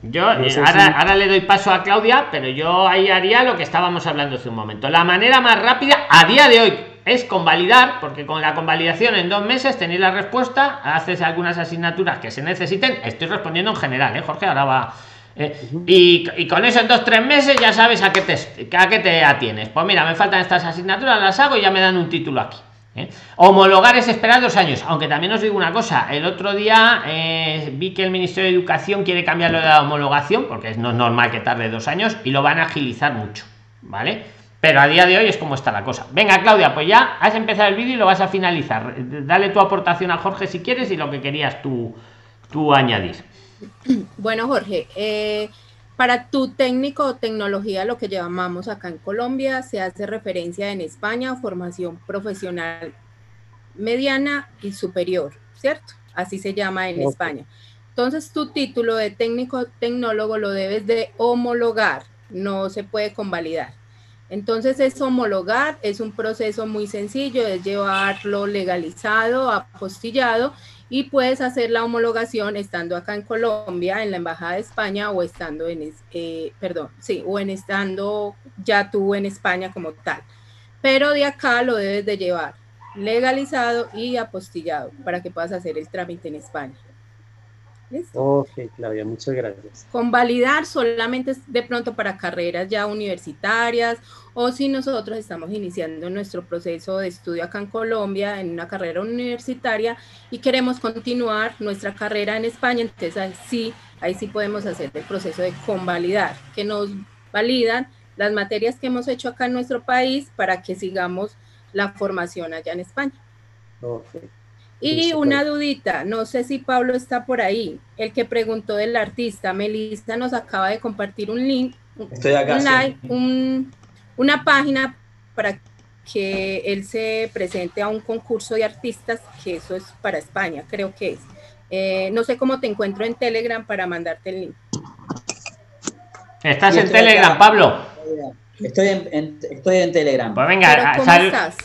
Yo No eh, sé ahora, si- ahora le doy paso a Claudia, pero yo ahí haría lo que estábamos hablando hace un momento. La manera más rápida a día de hoy es convalidar, porque con la convalidación en dos meses tenéis la respuesta, haces algunas asignaturas que se necesiten. Estoy respondiendo en general, ¿eh, Jorge? Ahora va. Eh, y, y con eso en dos tres meses ya sabes a qué te a qué te atienes. Pues mira, me faltan estas asignaturas, las hago y ya me dan un título aquí. ¿eh? Homologar es esperar dos años, aunque también os digo una cosa, el otro día eh, vi que el Ministerio de Educación quiere cambiarlo de la homologación, porque es no es normal que tarde dos años, y lo van a agilizar mucho, ¿vale? Pero a día de hoy es como está la cosa. Venga, Claudia, pues ya has empezado el vídeo y lo vas a finalizar. Dale tu aportación a Jorge si quieres y lo que querías tú, tú añadir. Bueno, Jorge, eh, para tu técnico o tecnología, lo que llamamos acá en Colombia, se hace referencia en España a formación profesional mediana y superior, ¿cierto? Así se llama en. España. Entonces tu título de técnico tecnólogo lo debes de homologar, no se puede convalidar. Entonces es homologar, es un proceso muy sencillo, es llevarlo legalizado, apostillado y puedes hacer la homologación estando acá en Colombia, en la Embajada de España o estando en, eh, perdón, sí, o en estando ya tú en España como tal. Pero de acá lo debes de llevar legalizado y apostillado para que puedas hacer el trámite en España. Ok, Claudia, muchas gracias. Convalidar solamente de pronto para carreras ya universitarias o si nosotros estamos iniciando nuestro proceso de estudio acá en Colombia en una carrera universitaria y queremos continuar nuestra carrera en España, entonces ahí sí, ahí sí podemos hacer el proceso de convalidar, que nos validan las materias que hemos hecho acá en nuestro país para que sigamos la formación allá en España. Okay. Y una dudita, no sé si Pablo está por ahí, el que preguntó del artista, Melissa nos acaba de compartir un link, Estoy acá, un sí. like, un- una página para que él se presente a un concurso de artistas, que eso es para España, creo que es. Eh, no sé cómo te encuentro en Telegram para mandarte el link. Estás en Telegram, acá. Pablo. Estoy en, en- estoy en Telegram. Pues Pero venga, ¿cómo sal- estás?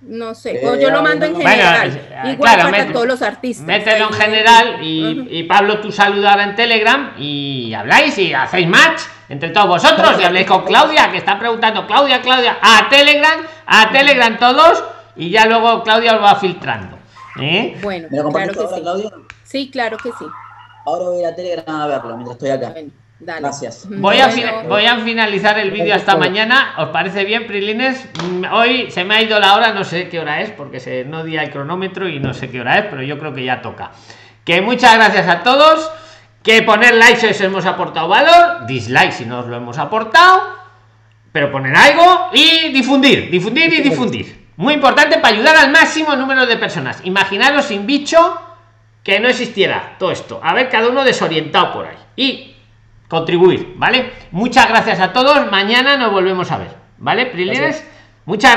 No sé, Eh, o yo lo mando en general, eh, igual claro, para todos los artistas. Mételo en general y, y Pablo tú saluda ahora en Telegram y habláis y hacéis match entre todos vosotros y habléis con Claudia que está preguntando Claudia, Claudia, a Telegram, a Telegram todos y ya luego Claudia os va filtrando. ¿eh? Bueno, ¿Me lo claro compartís que ahora, sí. Claudia? Sí, claro que sí. Ahora voy a ir a Telegram a verlo mientras estoy acá. Bueno, dale. Gracias. Voy a, Bueno, fina- voy a finalizar el vídeo hasta mañana. ¿Os parece bien, Prilines? Mm, Hoy se me ha ido la hora, no sé qué hora es, porque se, no di el cronómetro y no sé qué hora es, pero yo creo que ya toca. Que muchas gracias a todos. Que poner like si os hemos aportado valor, dislike si no os lo hemos aportado, pero poner algo y difundir, difundir y difundir. Muy importante para ayudar al máximo número de personas. Imaginaros sin bicho que no existiera todo esto. A ver, cada uno desorientado por ahí. Y contribuir, ¿vale? Muchas gracias a todos. Mañana nos volvemos a ver, ¿vale? Prilines, muchas